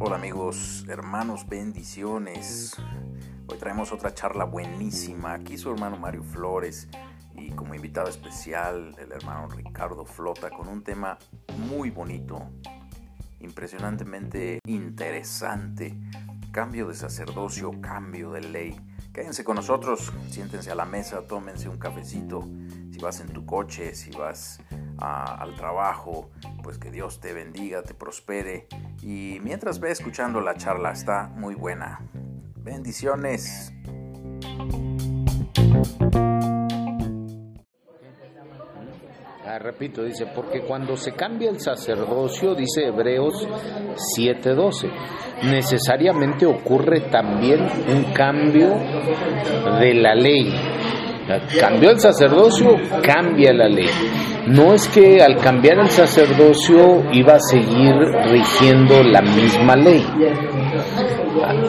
Hola amigos, hermanos, bendiciones. Hoy traemos otra charla buenísima. Aquí su hermano Mario Flores y como invitado especial el hermano Ricardo Flota con un tema muy bonito, impresionantemente interesante. Cambio de sacerdocio, cambio de ley. Quédense con nosotros, siéntense a la mesa, tómense un cafecito. Si vas en tu coche, si vas al trabajo, pues que Dios te bendiga, te prospere. Y mientras ve escuchando la charla, está muy buena. Bendiciones. Ah, repito, dice, porque cuando se cambia el sacerdocio, dice Hebreos 7:12, necesariamente ocurre también un cambio de la ley. Cambió el sacerdocio, cambia la ley. No es que al cambiar el sacerdocio iba a seguir rigiendo la misma ley.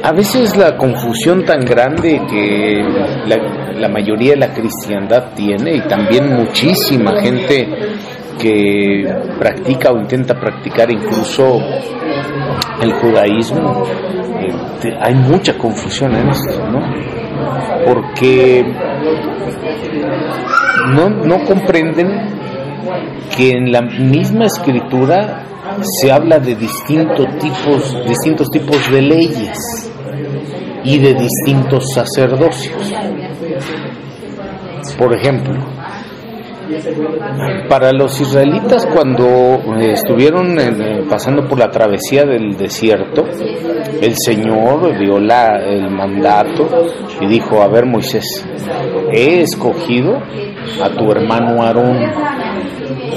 A veces la confusión tan grande que la, mayoría de la cristiandad tiene y también muchísima gente que practica o intenta practicar incluso el judaísmo, eh, hay mucha confusión en esto, ¿no? Porque no, comprenden que en la misma escritura se habla de distintos tipos, distintos tipos de leyes y de distintos sacerdocios. Por ejemplo, para los israelitas cuando eh, estuvieron eh, pasando por la travesía del desierto, el Señor dio la, el mandato y dijo, a ver Moisés, he escogido a tu hermano Aarón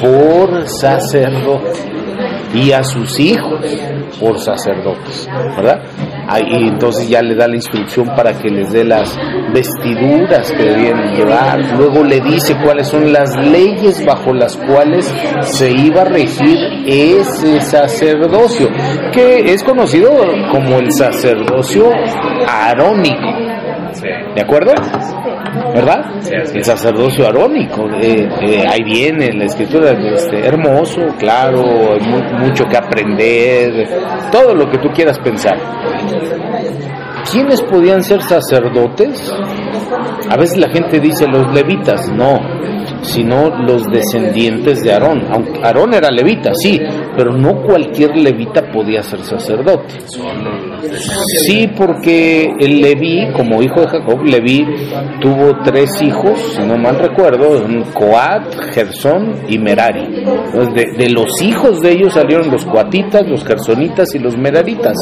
por sacerdote y a sus hijos por sacerdotes, ¿verdad? Y entonces ya le da la instrucción para que les dé las vestiduras que debían llevar. Luego le dice cuáles son las leyes bajo las cuales se iba a regir ese sacerdocio, que es conocido como el sacerdocio arónico. ¿De acuerdo? ¿verdad? El sacerdocio arónico, eh, eh, ahí viene la escritura, este, hermoso, claro, hay mucho que aprender, todo lo que tú quieras pensar. ¿Quiénes podían ser sacerdotes? A veces la gente dice los levitas, no, sino los descendientes de Aarón. Aunque Aarón era levita, sí, pero no cualquier levita podía ser sacerdote. Sí, porque el Leví, como hijo de Jacob, Leví tuvo tres hijos, si no mal recuerdo, Coat, Gersón y Merari. De, de los hijos de ellos salieron los coatitas, los gersonitas y los meraritas.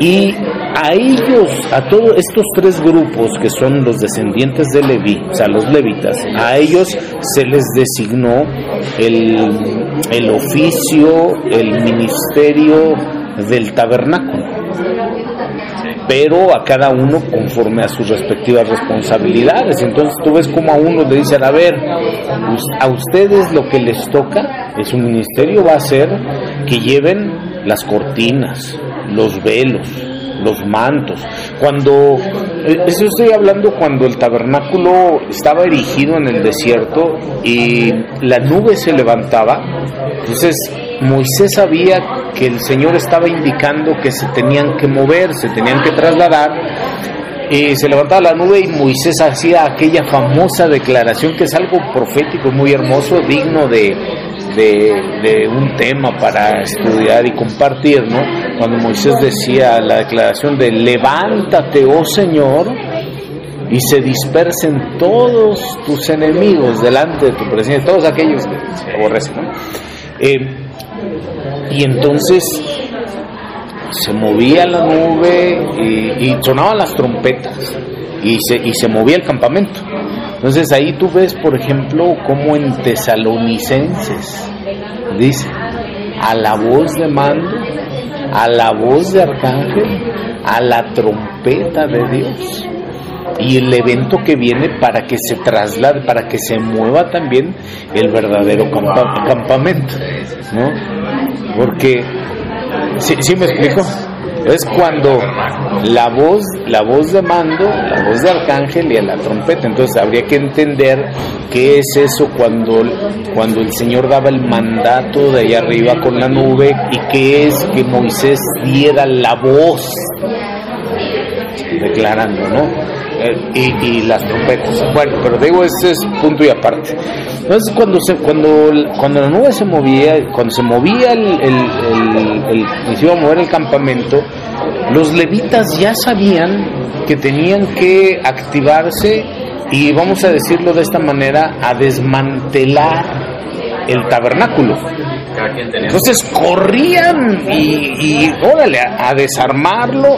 Y a ellos, a todos estos tres grupos que son los descendientes de Leví, o sea, los levitas, a ellos se les designó el, el oficio, el ministerio del tabernáculo pero a cada uno conforme a sus respectivas responsabilidades. Entonces tú ves como a uno le dicen, a ver, a ustedes lo que les toca es un ministerio va a ser que lleven las cortinas, los velos, los mantos. Cuando, eh, eso estoy hablando cuando el tabernáculo estaba erigido en el desierto y la nube se levantaba, entonces Moisés sabía que el Señor estaba indicando que se tenían que mover, se tenían que trasladar. Y se levantaba la nube y Moisés hacía aquella famosa declaración que es algo profético, muy hermoso, digno de, de, un tema para estudiar y compartir, ¿no? Cuando Moisés decía la declaración de levántate, oh Señor, y se dispersen todos tus enemigos delante de tu presencia, todos aquellos que se aborrecen, ¿no? Eh, y entonces se movía la nube y, y sonaban las trompetas y se, y se movía el campamento. Entonces ahí tú ves, por ejemplo, como en Tesalonicenses dice, a la voz de mando, a la voz de arcángel, a la trompeta de Dios. Y el evento que viene para que se traslade, para que se mueva también el verdadero campamento, ¿no? Porque, ¿sí, ¿sí me explico? Es cuando la voz, la voz de mando, la voz de arcángel y a la trompeta. Entonces habría que entender qué es eso cuando, cuando el Señor daba el mandato de allá arriba con la nube y qué es que Moisés diera la voz declarando, ¿no? Eh, y, las trompetas. Bueno, pero digo, ese es punto y aparte. Entonces, cuando se, cuando, cuando la nube se movía, cuando se movía el, el, mover el campamento, los levitas ya sabían que tenían que activarse y vamos a decirlo de esta manera, a desmantelar el tabernáculo. Entonces corrían y, órale, a desarmarlo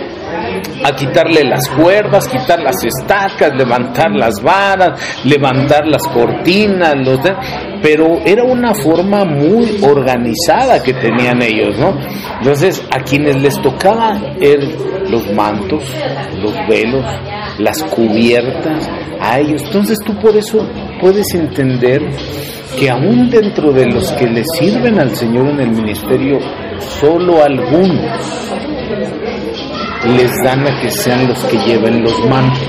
a quitarle las cuerdas, quitar las estacas, levantar las varas, levantar las cortinas, los pero era una forma muy organizada que tenían ellos, ¿no? Entonces, a quienes les tocaba er, los mantos, los velos, las cubiertas, a ellos. Entonces, tú por eso puedes entender que aún dentro de los que le sirven al Señor en el ministerio, solo algunos les dan a que sean los que lleven los mantos.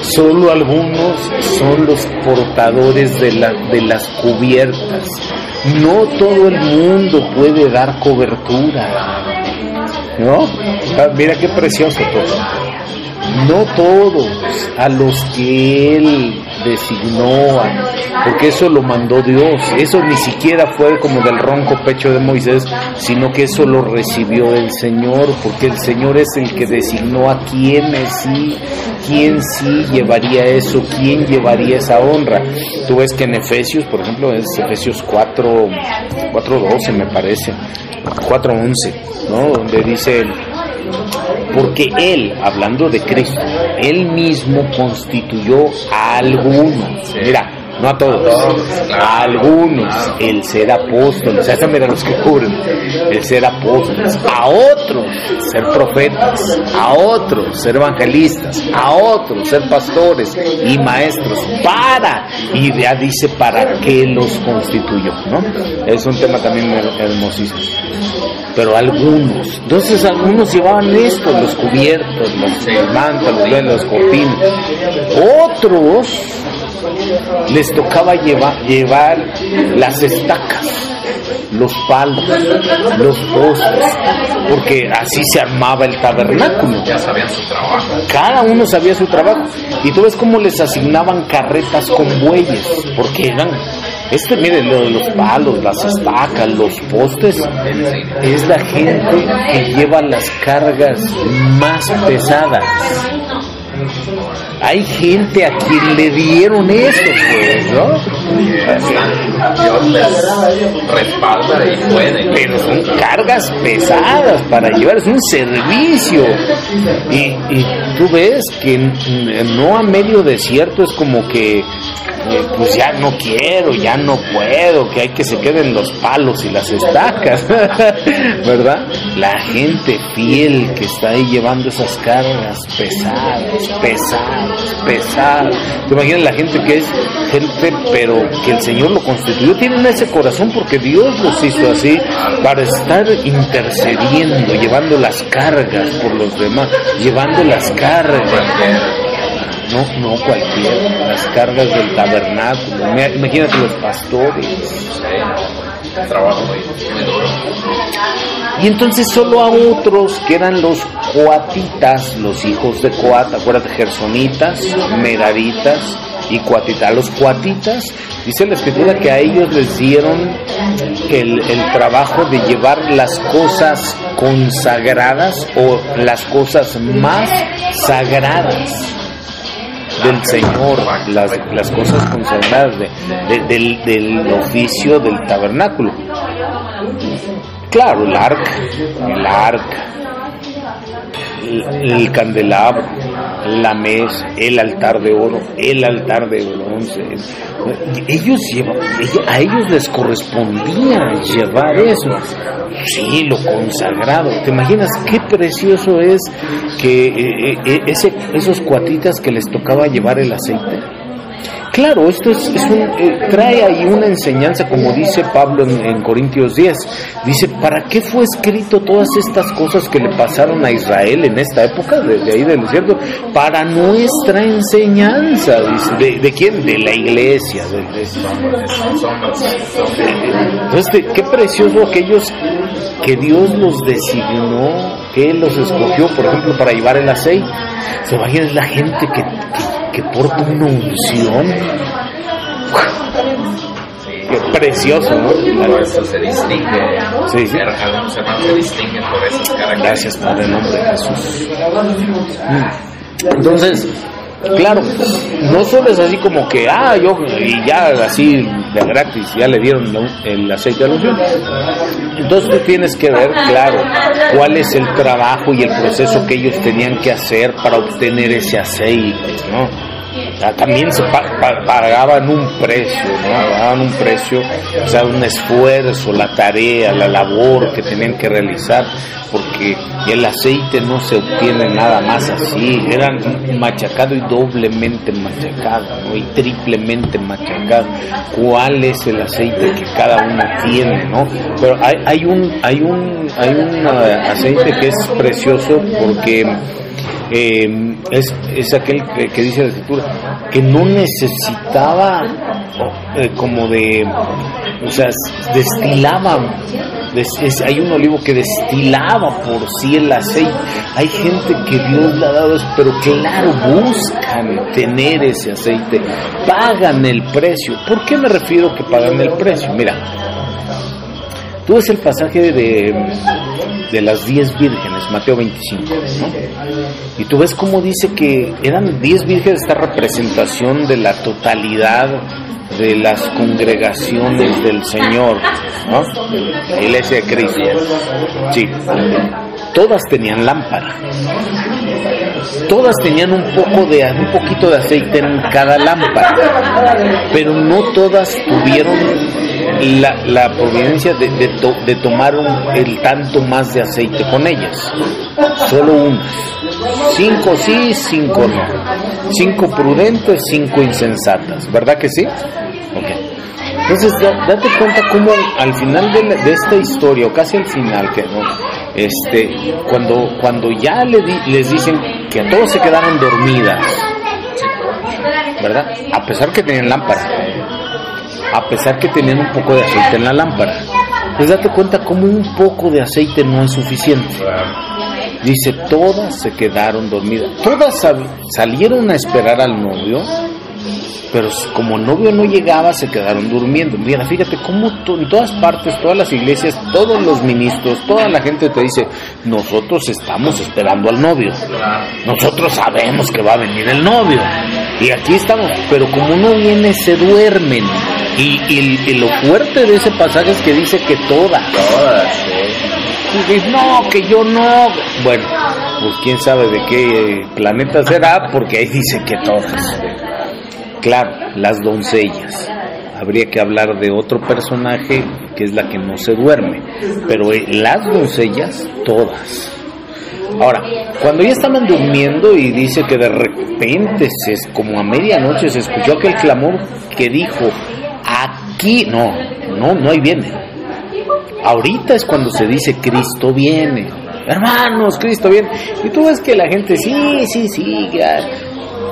Solo algunos son los portadores de, la, de las cubiertas. No todo el mundo puede dar cobertura. ¿No? Ah, mira qué precioso todo no todos a los que Él designó, porque eso lo mandó Dios, eso ni siquiera fue como del ronco pecho de Moisés, sino que eso lo recibió del Señor, porque el Señor es el que designó a quienes sí, quién sí llevaría eso, quién llevaría esa honra. Tú ves que en Efesios, por ejemplo, es Efesios 4, 4.12 me parece, 4.11, ¿no? Donde dice porque Él, hablando de Cristo, Él mismo constituyó a algunos, mira, no a todos, a algunos, el ser apóstoles, o sea, mira los que cubren, el ser apóstoles, a otros ser profetas, a otros ser evangelistas, a otros ser pastores y maestros, para, y ya dice para qué los constituyó, ¿no? Es un tema también hermosísimo pero algunos. Entonces algunos llevaban esto, los cubiertos, los mantos, los los cortinas. Otros les tocaba llevar, llevar las estacas, los palos, los postes, porque así se armaba el tabernáculo. Ya sabían su trabajo. Cada uno sabía su trabajo. Y tú ves cómo les asignaban carretas con bueyes, porque eran este, mire, los palos, las estacas, los postes, es la gente que lleva las cargas más pesadas. Hay gente a quien le dieron eso, pues, ¿no? Dios respalda y puede. Pero son cargas pesadas para llevar, es un servicio. Y, y tú ves que no a medio desierto es como que pues ya no quiero, ya no puedo, que hay que se queden los palos y las estacas, ¿verdad? La gente fiel que está ahí llevando esas cargas pesadas, pesadas, pesadas. ¿Te imaginas la gente que es gente, pero que el Señor lo constituyó? Tienen ese corazón porque Dios los hizo así para estar intercediendo, llevando las cargas por los demás, llevando las cargas no, no cualquiera, las cargas del tabernáculo, imagínate los pastores. Trabajo. Y entonces solo a otros que eran los coatitas, los hijos de Coat, acuérdate, gersonitas, meraritas y coatitas. Los coatitas, dice la escritura que a ellos les dieron el, el trabajo de llevar las cosas consagradas o las cosas más sagradas del Señor, las, las cosas consagradas del, del oficio del tabernáculo. Claro, el arca, el arca, el, candelabro, la mesa, el altar de oro, el altar de bronce. Ellos llevan, a ellos les correspondía llevar eso. Sí, lo consagrado. ¿Te imaginas qué precioso es que eh, eh, ese, esos cuatitas que les tocaba llevar el aceite? Claro, esto es, un, eh, trae ahí una enseñanza, como dice Pablo en, Corintios 10. Dice, ¿para qué fue escrito todas estas cosas que le pasaron a Israel en esta época, de, ahí del desierto? Para nuestra enseñanza. ¿de, quién? De la iglesia. Entonces, qué precioso aquellos que Dios los designó, que Él los escogió, por ejemplo, para llevar el aceite. Se es la gente que, porta una unción. Qué precioso, ¿no? Por eso se distingue. Sí, sí. Algunos hermanos se distinguen por esas características. Gracias, Padre, en nombre de Jesús. Entonces, Claro, no solo es así como que, ah, yo, y ya así de gratis, ya le dieron el aceite de alusión. Entonces tú tienes que ver, claro, cuál es el trabajo y el proceso que ellos tenían que hacer para obtener ese aceite, ¿no? También se pagaban un precio, ¿no? Pagaban un precio, o sea, un esfuerzo, la tarea, la labor que tenían que realizar, porque el aceite no se obtiene nada más así, eran machacado y doblemente machacado, ¿no? Y triplemente machacado. ¿Cuál es el aceite que cada uno tiene, no? Pero hay, hay un, hay un, hay un aceite que es precioso porque eh, es, es, aquel que, dice la escritura que no necesitaba eh, como de, o sea, destilaba. hay un olivo que destilaba por sí el aceite. Hay gente que Dios le ha dado eso, pero claro, buscan tener ese aceite, pagan el precio. ¿Por qué me refiero que pagan el precio? Mira, tú ves el pasaje de de las diez vírgenes, Mateo 25, ¿no? Y tú ves cómo dice que eran diez vírgenes esta representación de la totalidad de las congregaciones del Señor, ¿no? La iglesia de Cristo. Sí. Todas tenían lámpara. Todas tenían un poco de un poquito de aceite en cada lámpara, pero no todas tuvieron la, la providencia de, de, tomar el tanto más de aceite con ellas. Solo unas. Cinco sí, cinco no. Cinco prudentes, cinco insensatas. ¿Verdad que sí? Entonces, date cuenta cómo al final de, esta historia, o casi al final, que no, este, cuando, cuando ya le les dicen que a todos se quedaron dormidas, ¿verdad? A pesar que tenían lámpara a pesar que tenían un poco de aceite en la lámpara. Pues date cuenta cómo un poco de aceite no es suficiente. Dice, todas se quedaron dormidas. Todas salieron a esperar al novio, pero como el novio no llegaba, se quedaron durmiendo. Mira, fíjate cómo en todas partes, todas las iglesias, todos los ministros, toda la gente te dice, nosotros estamos esperando al novio. Nosotros sabemos que va a venir el novio. Y aquí estamos, pero como no viene, se duermen. Y, lo fuerte de ese pasaje es que dice que todas. Todas, Y no, que yo no. Bueno, pues quién sabe de qué planeta será, porque ahí dice que todas. Claro, las doncellas. Habría que hablar de otro personaje que es la que no se duerme. Pero eh, las doncellas, todas. Ahora, cuando ya estaban durmiendo y dice que de repente, se, como a medianoche, se escuchó aquel clamor que dijo, Aquí no, no, no hay viene. Ahorita es cuando se dice Cristo viene. Hermanos, Cristo viene. Y tú ves que la gente, sí, sí, sí,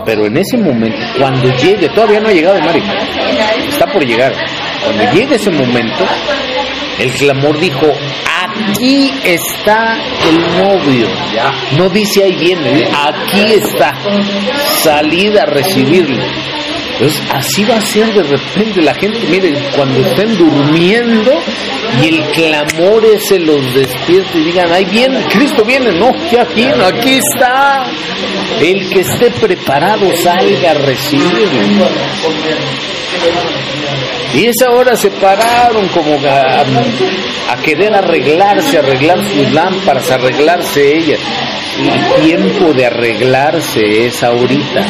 pero en ese momento, cuando llegue, todavía no ha llegado el Mari, está por llegar. Cuando llegue ese momento, el clamor dijo, aquí está el novio. No dice ahí viene, aquí está. Salida a recibirlo. Entonces, así va a ser de repente la gente, miren, cuando estén durmiendo y el clamor ese los despierte y digan, ahí viene, Cristo viene, no, ya vino, aquí está. El que esté preparado salga a recibirlo. Y esa hora se pararon como a, a querer arreglarse, arreglar sus lámparas, arreglarse ellas. El tiempo de arreglarse es ahorita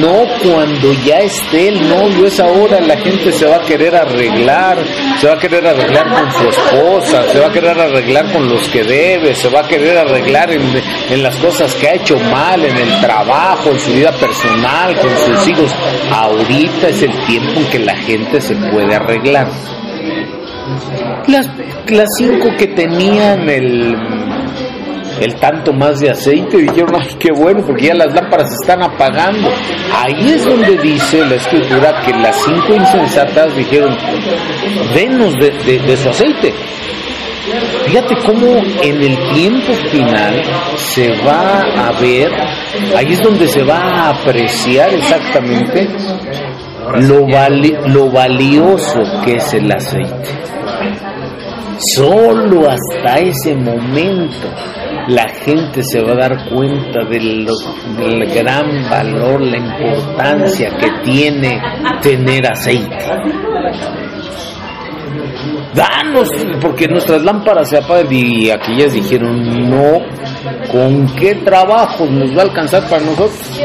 no cuando ya esté el novio, es ahora la gente se va a querer arreglar, se va a querer arreglar con su esposa, se va a querer arreglar con los que debe, se va a querer arreglar en, en las cosas que ha hecho mal, en el trabajo, en su vida personal, con sus hijos. Ahorita es el tiempo en que la gente se puede arreglar. Las, las cinco que tenían el el tanto más de aceite, dijeron, ay, qué bueno, porque ya las lámparas se están apagando. Ahí es donde dice la escritura que las cinco insensatas dijeron, denos de, de su aceite. Fíjate cómo en el tiempo final se va a ver, ahí es donde se va a apreciar exactamente lo, lo valioso que es el aceite. Solo hasta ese momento la gente se va a dar cuenta del, gran valor, la importancia que tiene tener aceite. Danos, porque nuestras lámparas se apagan y aquellas dijeron, no, ¿con qué trabajo nos va a alcanzar para nosotros?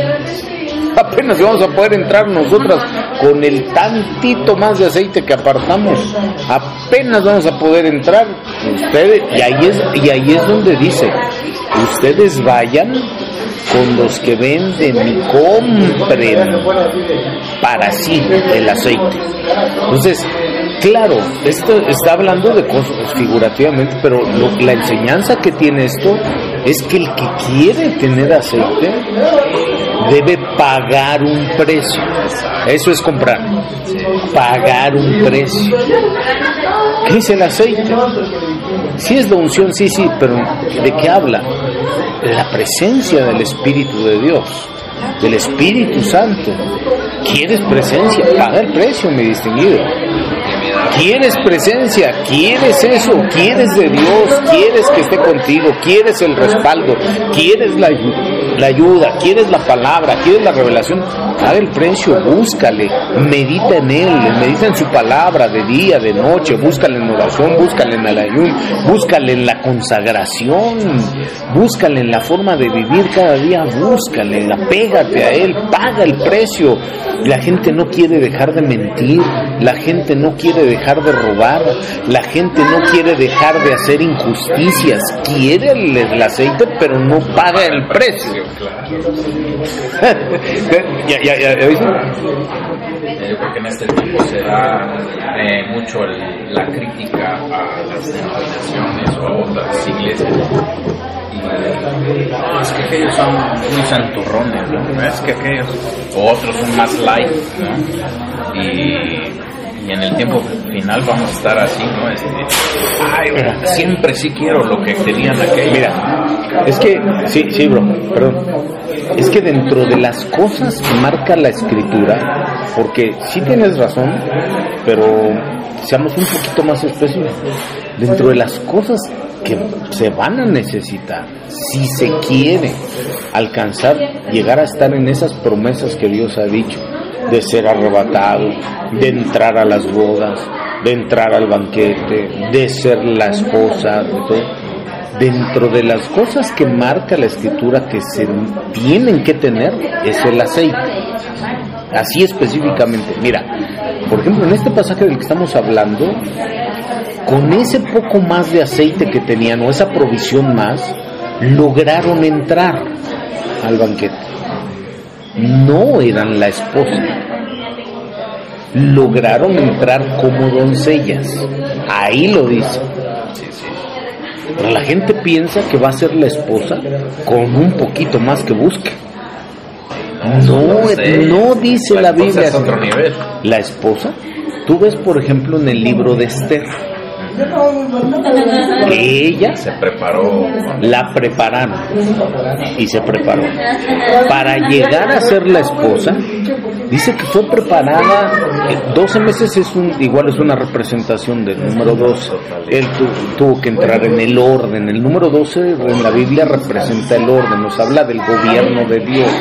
apenas vamos a poder entrar nosotras con el tantito más de aceite que apartamos. Apenas vamos a poder entrar. Ustedes, y ahí es, y ahí es donde dice, ustedes vayan con los que venden y compren para sí el aceite. Entonces, claro, esto está hablando de cosas figurativamente, pero la enseñanza que tiene esto es que el que quiere tener aceite debe pagar un precio. Eso es comprar. Pagar un precio. ¿Qué es el aceite? Sí es la unción, sí, sí, pero ¿de qué habla? La presencia del Espíritu de Dios, del Espíritu Santo. ¿Quieres presencia? Paga el precio, mi distinguido. ¿Quieres presencia? ¿Quieres eso? ¿Quieres de Dios? ¿Quieres que esté contigo? ¿Quieres el respaldo? ¿Quieres la, la ayuda? ¿Quieres la palabra? ¿Quieres la revelación? Paga el precio, búscale, medita en Él, medita en su palabra de día, de noche, búscale en oración, búscale en el ayuno, búscale en la consagración, búscale en la forma de vivir cada día, búscale, apégate a Él, paga el precio. La gente no quiere dejar de mentir, la gente no quiere dejar de robar, la gente no quiere dejar de hacer injusticias, quiere el, el aceite pero no paga el precio. ya, ya, ya, ya ¿viste? Yo creo que en este tiempo se da eh, mucho el, la crítica a las denominaciones o a otras iglesias. No, es que aquellos son muy santurrones, ¿no? Es que aquellos, o otros son más light, ¿no? Y y en el tiempo final vamos a estar así, ¿no? Este, ay, siempre sí quiero lo que tenían aquellos. Mira, es que, sí, sí, bro, perdón. Es que dentro de las cosas que marca la escritura, porque sí tienes razón, pero seamos un poquito más específicos. Dentro de las cosas que se van a necesitar, si se quiere alcanzar, llegar a estar en esas promesas que Dios ha dicho, de ser arrebatado, de entrar a las bodas, de entrar al banquete, de ser la esposa. Dentro de las cosas que marca la escritura que se tienen que tener es el aceite. Así específicamente. Mira, por ejemplo, en este pasaje del que estamos hablando, con ese poco más de aceite que tenían o esa provisión más, lograron entrar al banquete no eran la esposa. Lograron entrar como doncellas. Ahí lo dice. Pero la gente piensa que va a ser la esposa con un poquito más que busque. No, no dice la, Biblia. La esposa, tú ves por ejemplo en el libro de Esther ella se preparó, la prepararon y se preparó. Para llegar a ser la esposa, dice que fue preparada, 12 meses es un, igual es una representación del número 12. Él tuvo que entrar en el orden. El número 12 en la Biblia representa el orden, nos habla del gobierno de Dios.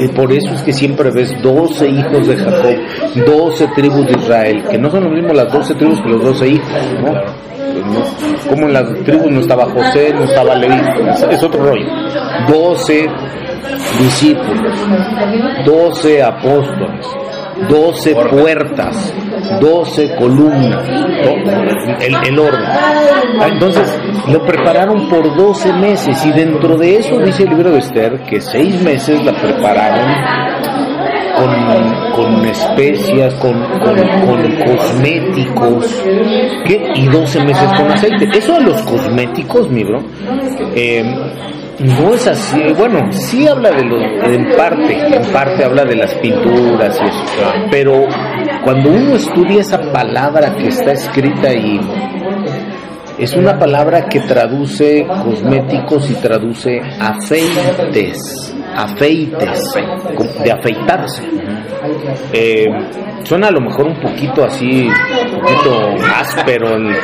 Y por eso es que siempre ves 12 hijos de Jacob, 12 tribus de Israel, que no son lo mismo las 12 tribus que los 12 hijos, ¿no? Como en las tribus no estaba José, no estaba Leví, es otro rollo. 12 discípulos, doce apóstoles, doce puertas, doce columnas, el, el, orden. Ah, entonces lo prepararon por doce meses y dentro de eso dice el libro de Esther que seis meses la prepararon con, con especias, con, con, cosméticos, ¿qué? y 12 meses con aceite. Eso de los cosméticos, mi bro, eh, no es así. Bueno, sí habla de lo, en parte, en parte habla de las pinturas y eso, pero cuando uno estudia esa palabra que está escrita ahí, es una palabra que traduce cosméticos y traduce afeites afeites, de afeitarse. Eh, suena a lo mejor un poquito así, un poquito áspero, el,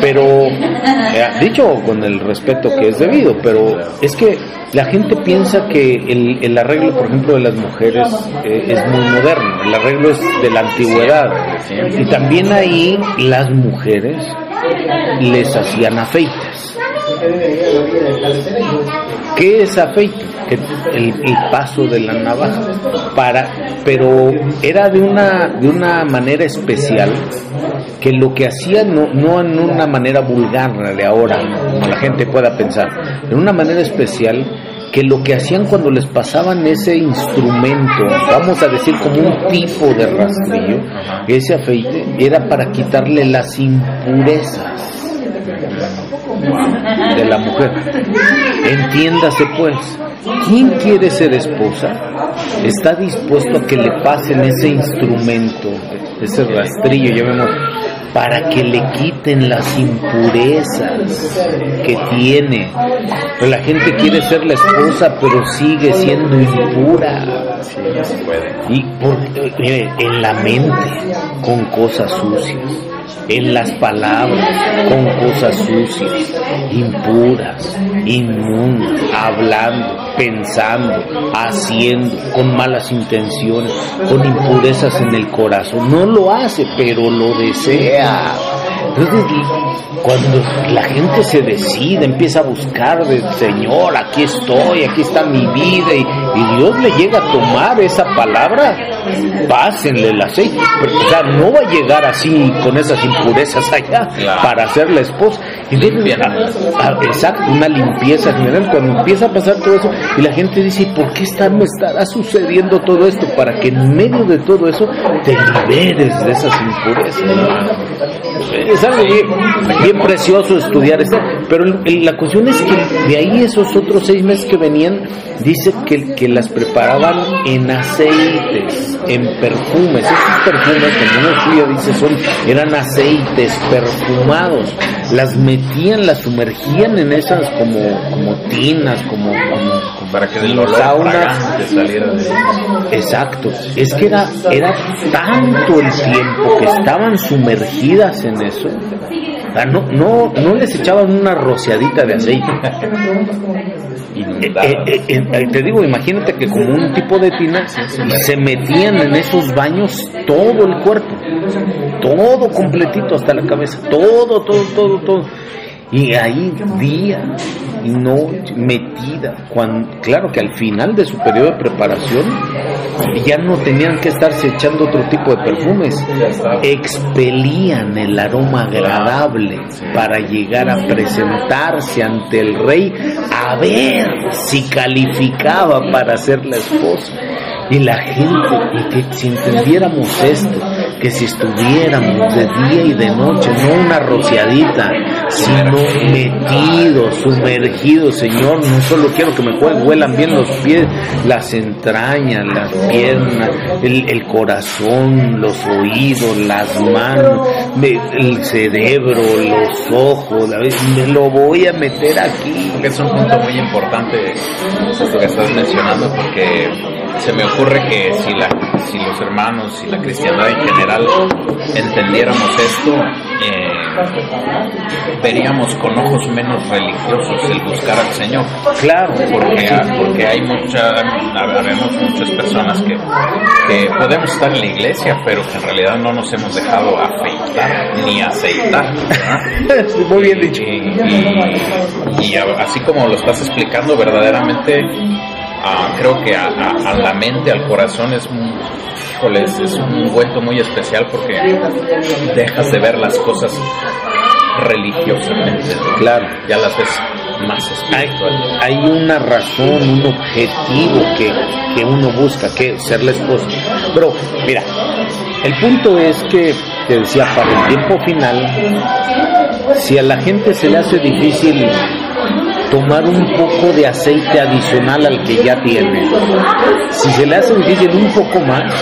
pero eh, dicho con el respeto que es debido, pero es que la gente piensa que el, el arreglo, por ejemplo, de las mujeres eh, es muy moderno, el arreglo es de la antigüedad, y también ahí las mujeres les hacían afeites. ¿Qué es afeite? El, paso de la navaja. Para, pero era de una, de una manera especial que lo que hacía no, no en una manera vulgar de ahora, como la gente pueda pensar, en una manera especial que lo que hacían cuando les pasaban ese instrumento, vamos a decir como un tipo de rastrillo, ese afeite, era para quitarle las impurezas de la mujer. Entiéndase pues, ¿quién quiere ser esposa? Está dispuesto a que le pasen ese instrumento, ese rastrillo, llamemos, para que le quiten las impurezas que tiene. Pero la gente quiere ser la esposa, pero sigue siendo impura. Y por, mire, en la mente, con cosas sucias en las palabras, con cosas sucias, impuras, inmundas, hablando, pensando, haciendo, con malas intenciones, con impurezas en el corazón. No lo hace, pero lo desea. Entonces, cuando la gente se decide, empieza a buscar del Señor, aquí estoy, aquí está mi vida, y, Dios le llega a tomar esa palabra, pásenle el aceite. O sea, no va a llegar así con esas impurezas allá para ser la esposa. Y exacto, una limpieza general. Cuando empieza a pasar todo eso, y la gente dice, ¿por qué está, me estará sucediendo todo esto? Para que en medio de todo eso te liberes de esas impurezas. Es algo bien, precioso estudiar esto, pero la cuestión es que de ahí esos otros seis meses que venían, dice que, que las preparaban en aceites, en perfumes. Esos perfumes, como uno dice, son, eran aceites perfumados. Las metían, las sumergían en esas como, como tinas, como, para que del olor saliera de Exacto, es que era, era tanto el tiempo que estaban sumergidas en eso, no, no, no les echaban una rociadita de aceite. Eh, eh, eh, te digo, imagínate que como un tipo de tina se metían en esos baños todo el cuerpo, todo completito hasta la cabeza, todo, todo, todo, todo. Y ahí día y noche metida. Cuando, claro que al final de su periodo de preparación ya no tenían que estarse echando otro tipo de perfumes. Expelían el aroma agradable para llegar a presentarse ante el rey a ver si calificaba para ser la esposa. Y la gente, que si entendiéramos esto, que si estuviéramos de día y de noche, no una rociadita, sino metidos, sumergidos, Señor, no solo quiero que me huelan bien los pies, las entrañas, las piernas, el, corazón, los oídos, las manos, el cerebro, los ojos, me lo voy a meter aquí. es un punto muy importante esto que estás mencionando, porque se me ocurre que si, la, si los hermanos y la cristiandad en general entendiéramos esto, eh, veríamos con ojos menos religiosos el buscar al Señor. Claro. Porque, porque hay mucha, habemos muchas personas que, que podemos estar en la iglesia, pero que en realidad no nos hemos dejado afeitar ni aceitar. Muy bien dicho. y así como lo estás explicando, verdaderamente creo que a, la mente, al corazón es es un vuelto muy especial porque dejas de ver las cosas religiosamente. Claro. Ya las ves más espiritual. Hay, hay una razón, un objetivo que, que uno busca, que ser la esposa. Pero, mira, el punto es que, te decía, para el tiempo final, si a la gente se le hace difícil tomar un poco de aceite adicional al que ya tiene, si se le hace difícil un poco más,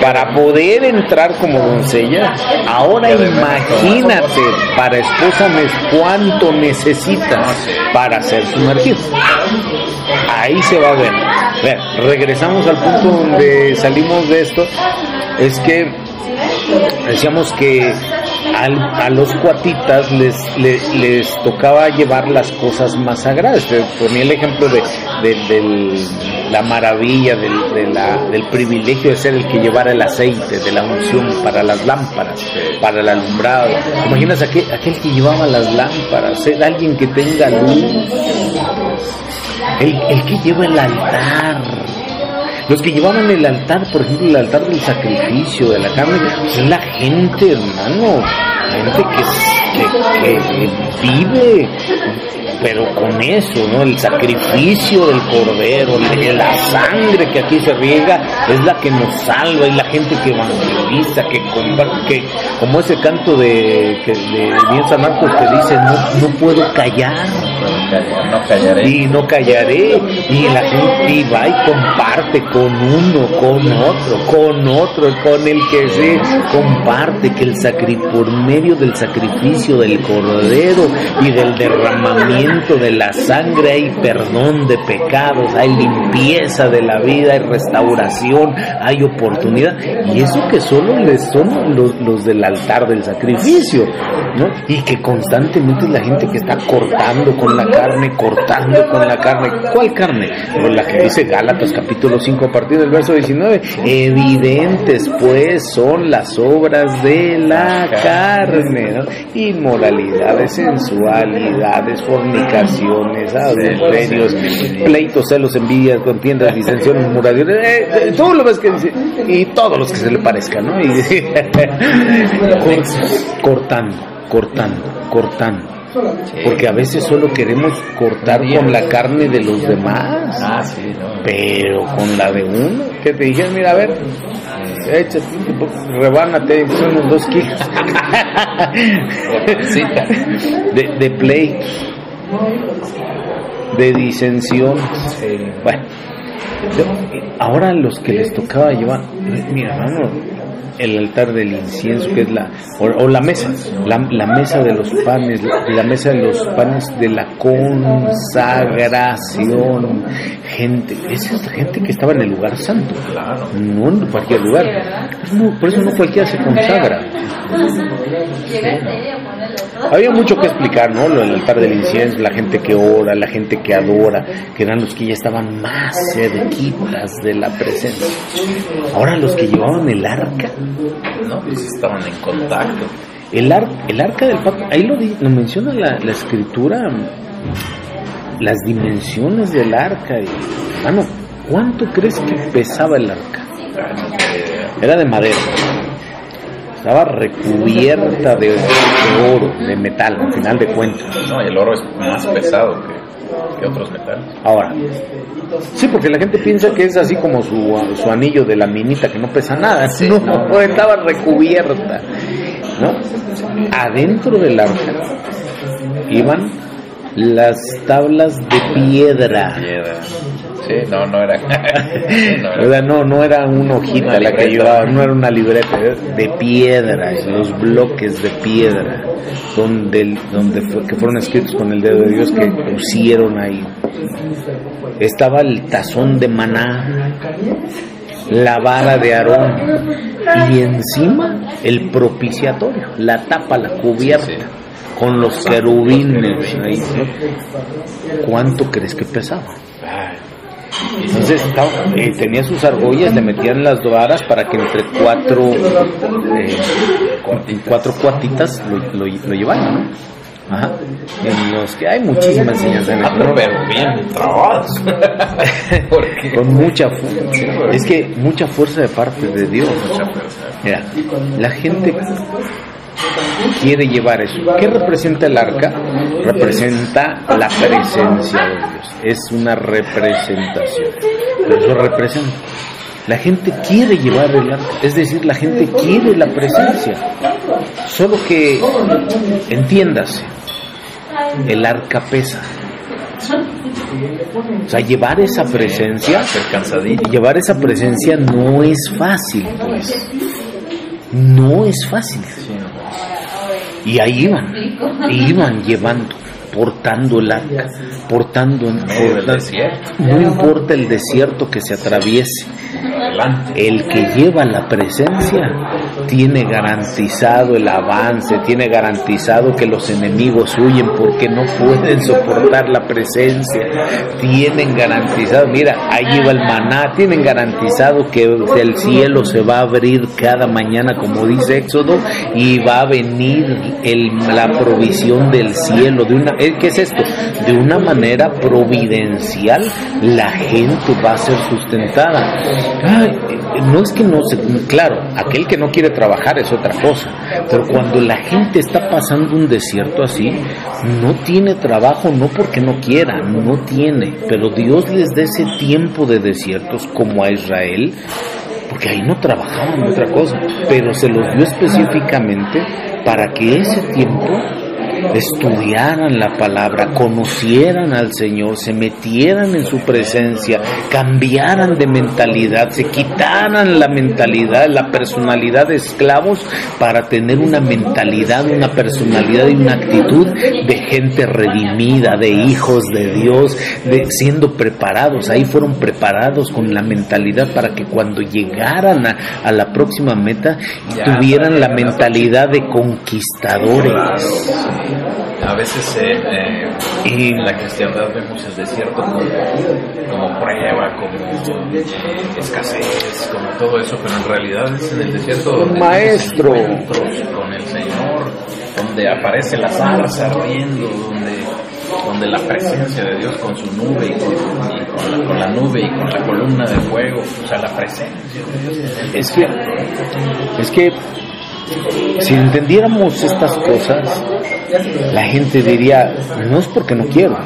para poder entrar como doncella, ahora imagínate para esposa cuánto necesitas para ser su. Ahí se va a ver. ver. Regresamos al punto donde salimos de esto, es que decíamos que a los cuatitas les, les, tocaba llevar las cosas más sagradas. Te ponía el ejemplo de, la maravilla, del, privilegio de ser el que llevara el aceite, de la unción para las lámparas, para el alumbrado. Imaginas aquel, aquel que llevaba las lámparas, ser alguien que tenga luz, el que lleva el altar los que llevaban el altar, por ejemplo, el altar del sacrificio, de la carne, es la gente, hermano. Gente que, que, vive pero con eso, ¿no? El sacrificio del cordero, la sangre que aquí se riega es la que nos salva y la gente que evangeliza, que que como ese canto de, que, de San Marcos que dice, no, no puedo callar, no callaré. Y no callaré. Y la gente va y comparte con uno, con otro, con otro, con el que se comparte que el por medio del sacrificio del cordero y del derramamiento de la sangre hay perdón de pecados, hay limpieza de la vida, hay restauración, hay oportunidad. Y eso que solo les son los, los del altar del sacrificio, ¿no? Y que constantemente la gente que está cortando con la carne, cortando con la carne. ¿Cuál carne? la que dice Gálatas capítulo 5 a partir del verso 19. Evidentes pues son las obras de la carne, Inmoralidades, sensualidades, fornicaciones, adulterios, pleitos, celos, envidias, contiendas, disensiones, murallones, eh, eh, todo lo ves que dice, y todos los que se le parezcan, ¿no? Y, cortando, cortando, cortando porque a veces solo queremos cortar con la carne de los demás. Ah, pero con la de uno, que te dijeron, mira, a ver, échate, rebánate, son unos dos kilos. de, de pleitos, de disensión. Bueno, ahora los que les tocaba llevar, mira, hermano, el altar del incienso, que es la, o, la mesa, la, mesa de los panes, la, mesa de los panes de la consagración. Gente, esa es gente que estaba en el lugar santo, no en cualquier lugar. por eso no cualquiera se consagra. Había mucho que explicar, ¿no? Lo del altar del incienso, la gente que ora, la gente que adora, que eran los que ya estaban más cerquitas de la presencia. Ahora los que llevaban el arca, ¿no? Pues estaban en contacto. El, el arca del pacto, ahí lo, lo menciona la, la, escritura, las dimensiones del arca. Y, ¿cuánto crees que pesaba el arca? Era de madera estaba recubierta de, oro, de metal, al final de cuentas. No, y el oro es más pesado que, otros metales. Ahora, sí, porque la gente piensa que es así como su, su anillo de la minita que no pesa nada. no, estaba recubierta. ¿no? Adentro del arca iban las tablas de piedra. piedra. Sí, no, no era. no, no, era una hojita la que ayudaba, no era una libreta, de piedra, los bloques de piedra, donde, donde que fueron escritos con el dedo de Dios que pusieron ahí. Estaba el tazón de maná, la vara de Aarón y encima el propiciatorio, la tapa, la cubierta. Con los querubines ahí, ¿Cuánto crees que pesaba? Entonces eh, tenía sus argollas, le metían las varas para que entre cuatro, eh, cuatro cuatitas lo, lo, llevaran, Ajá. En los que hay muchísimas enseñanzas en el Ah, pero bien trabados. Porque con mucha fuerza. Es que mucha fuerza de parte de Dios. Mira, la gente quiere llevar eso. ¿Qué representa el arca? Representa la presencia de Dios. Es una representación. Pero eso representa. La gente quiere llevar el arca, es decir, la gente quiere la presencia. Solo que, entiéndase, el arca pesa. O sea, llevar esa presencia, llevar esa presencia no es fácil, pues. No es fácil. Y ahí iban, iban llevando, portando el arca, portando, medio del portando- desierto. no importa el desierto que se atraviese, el que lleva la presencia tiene garantizado el avance, tiene garantizado que los enemigos huyen porque no pueden soportar la presencia, tienen garantizado, mira, ahí va el maná, tienen garantizado que del cielo se va a abrir cada mañana, como dice Éxodo, y va a venir el- la provisión del cielo, de una. ¿Qué es esto? De una manera providencial, la gente va a ser sustentada. No es que no se, claro, aquel que no quiere trabajar es otra cosa, pero cuando la gente está pasando un desierto así, no tiene trabajo, no porque no quiera, no tiene, pero Dios les da ese tiempo de desiertos como a Israel, porque ahí no trabajaban otra cosa, pero se los dio específicamente para que ese tiempo estudiaran la palabra, conocieran al Señor, se metieran en su presencia, cambiaran de mentalidad, se quitaran la mentalidad, la personalidad de esclavos para tener una mentalidad, una personalidad y una actitud de gente redimida, de hijos de Dios, de siendo preparados, ahí fueron preparados con la mentalidad para que cuando llegaran a, a la próxima meta tuvieran la mentalidad de conquistadores. A veces eh, eh, Y- en la cristiandad vemos el desierto como, como prueba, como escasez, como todo eso, pero en realidad es en el desierto donde maestro. con el Señor, donde aparece la zarza ardiendo, donde, donde la presencia de Dios con su nube y con, y con la, con la nube y con la columna de fuego, o sea, la presencia de Dios. Es que, es que si entendiéramos estas cosas, la gente diría, no es porque no quiero,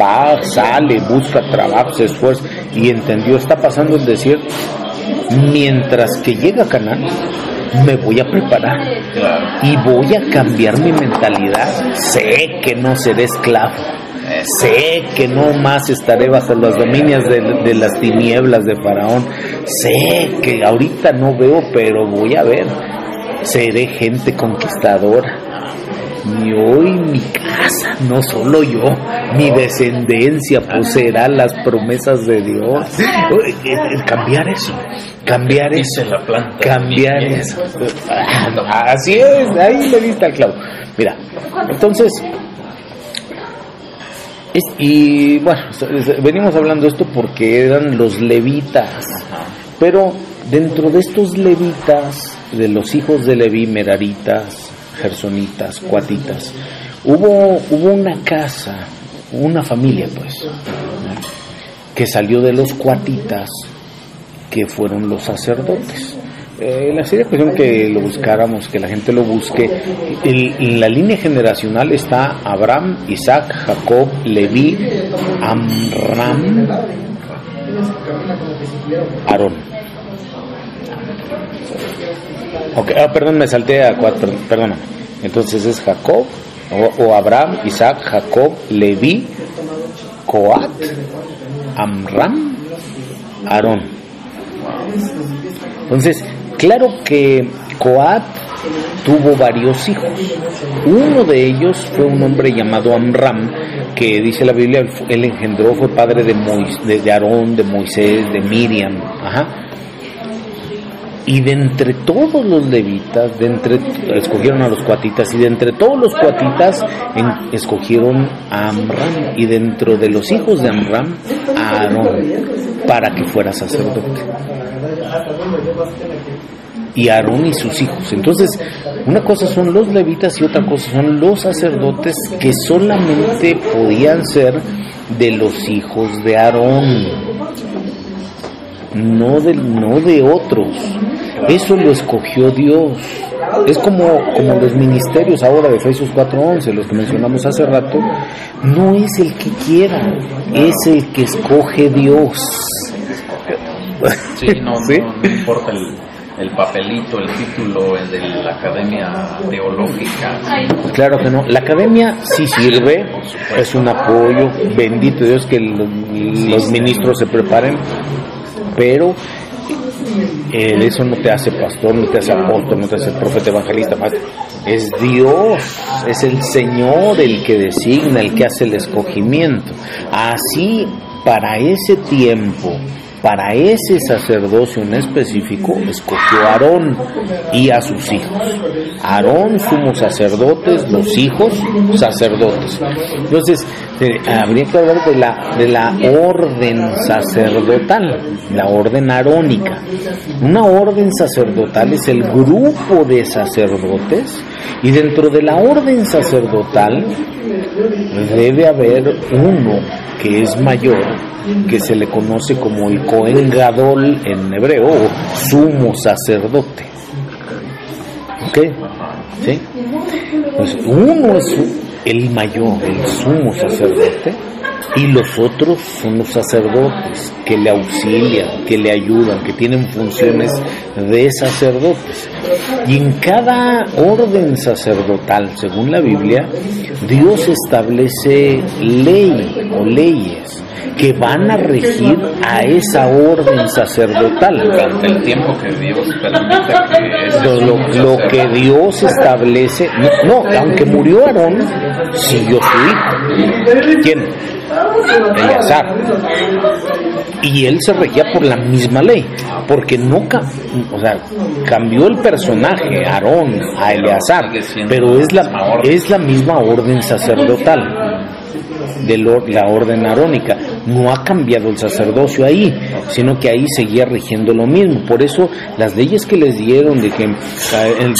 va, sale, busca trabajo, se esfuerza y entendió, está pasando el desierto. Mientras que llega a Canaán, me voy a preparar y voy a cambiar mi mentalidad. Sé que no seré esclavo. Sé que no más estaré bajo las dominias de las tinieblas de Faraón. Sé que ahorita no veo, pero voy a ver. Seré gente conquistadora. Y hoy mi casa, no solo yo, mi descendencia poseerá las promesas de Dios. Eh, eh, Cambiar eso, cambiar eso Dice la planta. cambiar eso. Así es, ahí le diste al clavo. Mira, entonces, es- y bueno, venimos hablando de esto porque eran los levitas, pero dentro de estos levitas, de los hijos de Leví, meraritas, gersonitas, cuatitas, hubo, hubo una casa, una familia pues, que salió de los cuatitas, que fueron los sacerdotes. Eh, la sería cuestión que lo buscáramos, que la gente lo busque. En, en la línea generacional está Abraham, Isaac, Jacob, Leví, Amram, Aarón. Ok, ah, perdón, me salté a cuatro, perdón. Entonces es Jacob, o, Abraham, Isaac, Jacob, Leví, Coat, Amram, Aarón. Entonces, claro que Coat tuvo varios hijos. Uno de ellos fue un hombre llamado Amram, que dice la Biblia, él engendró, fue padre de, Mois- de Aarón, de Moisés, de Miriam. Ajá. Y de entre todos los levitas, de entre, escogieron a los cuatitas, y de entre todos los cuatitas escogieron a Amram, y dentro de los hijos de Amram, a Aarón, para que fuera sacerdote. y Aarón y sus hijos. Entonces, una cosa son los levitas y otra cosa son los sacerdotes que solamente podían ser de los hijos de Aarón, no de, no de otros. Eso lo escogió Dios. Es como, como los ministerios ahora de Efesios 4.11, los que mencionamos hace rato, no es el que quiera, es el que escoge Dios. Sí, no, no importa el, el papelito, el título de la academia teológica. Claro que no. La academia sí sirve, es un apoyo. Bendito Dios que los ministros se preparen, pero eh, eso no te hace pastor, no te hace apóstol, no te hace profeta evangelista. Es Dios, es el Señor el que designa, el que hace el escogimiento. Así, para ese tiempo, para ese sacerdocio en específico escogió a Aarón y a sus hijos. Aarón sumo sacerdotes, los hijos sacerdotes. Entonces, eh, habría que hablar de la, de la orden sacerdotal, la orden arónica. Una orden sacerdotal es el grupo de sacerdotes y dentro de la orden sacerdotal debe haber uno que es mayor, que se le conoce como el Cohen Gadol en hebreo, o sumo sacerdote. ¿Ok? ¿Sí? Pues uno es el mayor, el sumo sacerdote, y los otros son los sacerdotes que le auxilian, que le ayudan, que tienen funciones de sacerdotes. Y en cada orden sacerdotal, según la Biblia, Dios establece ley o leyes que van a regir a esa orden sacerdotal. Durante el tiempo que Dios permite que lo, lo, que Dios establece, no, aunque murió Aarón, siguió su hijo. ¿Quién? Eleazar. Y él se regía por la misma ley, porque no o sea, cambió el personaje, Aarón, a Eleazar, pero es la, es la misma orden sacerdotal de la orden arónica. No ha cambiado el sacerdocio ahí, sino que ahí seguía rigiendo lo mismo. Por eso las leyes que les dieron de que eh,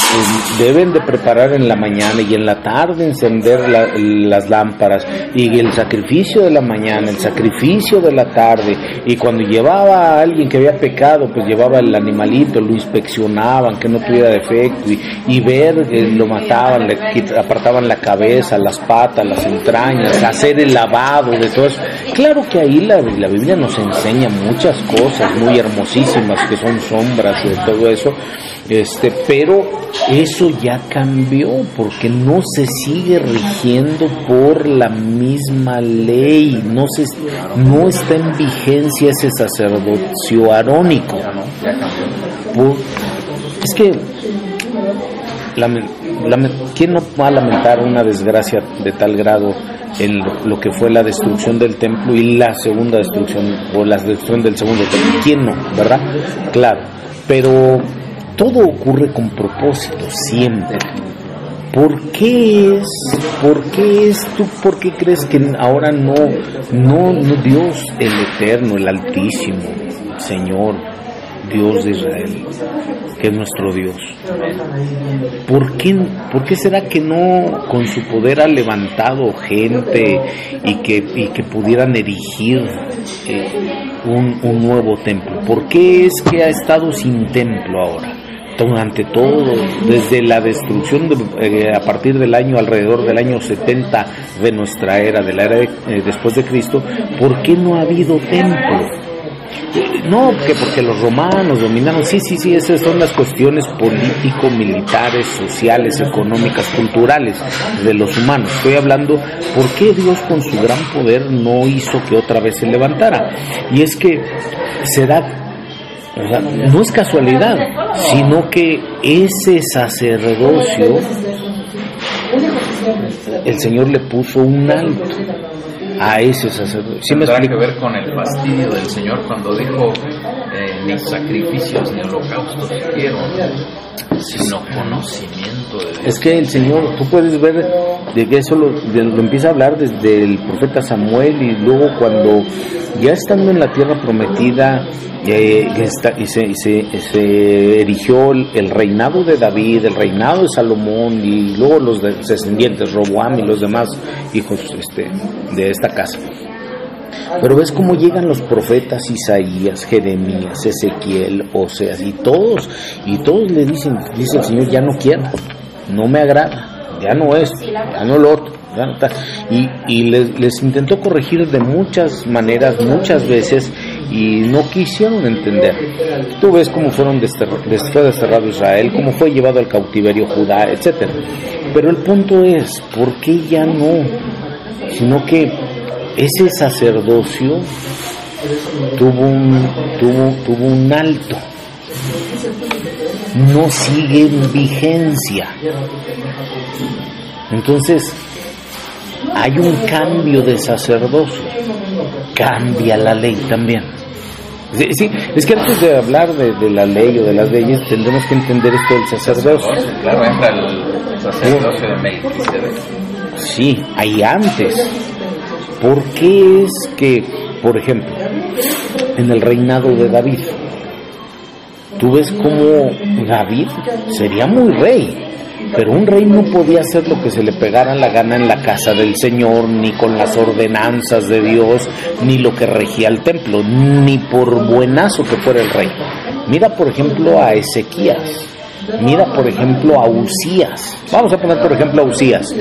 deben de preparar en la mañana y en la tarde encender las lámparas y el sacrificio de la mañana, el sacrificio de la tarde y cuando llevaba a alguien que había pecado, pues llevaba el animalito, lo inspeccionaban, que no tuviera defecto y, ver, que lo mataban, le apartaban la cabeza, las patas, las entrañas, hacer el lavado de todo eso. Claro que ahí la, la Biblia nos enseña muchas cosas muy hermosísimas que son sombras de todo eso, este, pero eso ya cambió porque no se sigue rigiendo por la misma ley, no se no está en vigencia ese sacerdocio arónico. es que ¿quién no va a lamentar una desgracia de tal grado en lo, que fue la destrucción del templo y la segunda destrucción o la destrucción del segundo templo? ¿Quién no? ¿Verdad? Claro, pero todo ocurre con propósito siempre. ¿Por qué es? ¿Por qué es tú? ¿Por qué crees que ahora no, no, no Dios el eterno, el altísimo, Señor, Dios de Israel, que es nuestro Dios. ¿Por qué, ¿Por qué será que no con su poder ha levantado gente y que, y que pudieran erigir eh, un, un nuevo templo? ¿Por qué es que ha estado sin templo ahora? durante todo, desde la destrucción eh, a partir del año alrededor del año 70 de nuestra era, de la era eh, después de Cristo, ¿por qué no ha habido templo? No, que porque los romanos dominaron, sí, sí, sí, esas son las cuestiones político, militares, sociales, económicas, culturales de los humanos. Estoy hablando por qué Dios con su gran poder no hizo que otra vez se levantara. Y es que se da, no es casualidad, sino que ese sacerdocio, el Señor le puso un alto a ese sacerdote. ¿Sí Tendrá que ver con el fastidio del Señor cuando dijo eh, ni sacrificios ni holocaustos quiero, sino conocimiento de Dios. Es que el Señor, tú puedes ver de que eso lo, lo empieza a hablar desde el profeta Samuel y luego cuando ya estando en la tierra prometida eh, y, se, se, erigió el, reinado de David, el reinado de Salomón y luego los descendientes, Roboam y los demás hijos este, de esta casa. Pero ves cómo llegan los profetas Isaías, Jeremías, Ezequiel, Oseas y todos, y todos le dicen, dice el Señor, ya no quiero, no me agrada, ya no es, ya no lo otro. Y, les, intentó corregir de muchas maneras, muchas veces, y no quisieron entender. Tú ves cómo fueron fue desterrado Israel, cómo fue llevado al cautiverio Judá, etc. Pero el punto es, ¿por qué ya no? Sino que ese sacerdocio tuvo un, tuvo, tuvo un alto, no sigue en vigencia. Entonces, hay un cambio de sacerdocio, cambia la ley también. Sí, es que antes de hablar de, la ley o de las leyes, tendremos que entender esto del sacerdocio. Claro, entra el sacerdocio de Melquisedec. Sí, hay antes. ¿Por qué es que, por ejemplo, en el reinado de David, tú ves como David sería muy rey, pero un rey no podía hacer lo que se le pegara la gana en la casa del Señor, ni con las ordenanzas de Dios, ni lo que regía el templo, ni por buenazo que fuera el rey. Mira, por ejemplo, a Ezequías. Mira, por ejemplo, a Usías. Vamos a poner, por ejemplo, a Usías.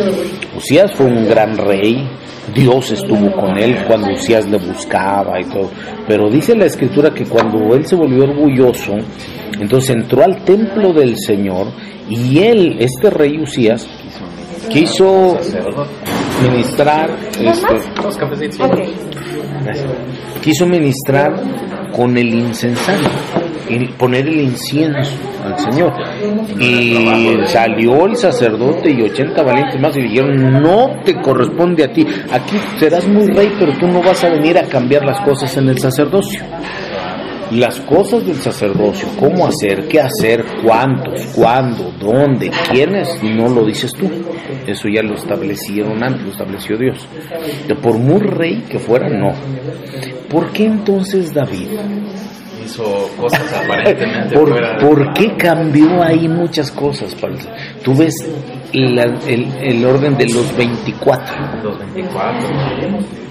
Usías fue un gran rey. Dios estuvo con él cuando Usías le buscaba y todo. Pero dice la escritura que cuando él se volvió orgulloso, entonces entró al templo del Señor y él, este rey Usías, quiso ministrar, este, quiso ministrar con el incensario, y poner el incienso al Señor. Y salió el sacerdote y 80 valientes más y dijeron, no te corresponde a ti, aquí serás muy rey, pero tú no vas a venir a cambiar las cosas en el sacerdocio las cosas del sacerdocio, cómo hacer, qué hacer, cuántos, cuándo, dónde, quiénes, no lo dices tú. Eso ya lo establecieron antes, lo estableció Dios. por muy rey que fuera, no. ¿Por qué entonces David? Hizo cosas aparentemente ¿Por, qué cambió ahí muchas cosas? Tú ves el, el, orden de los 24. Los 24.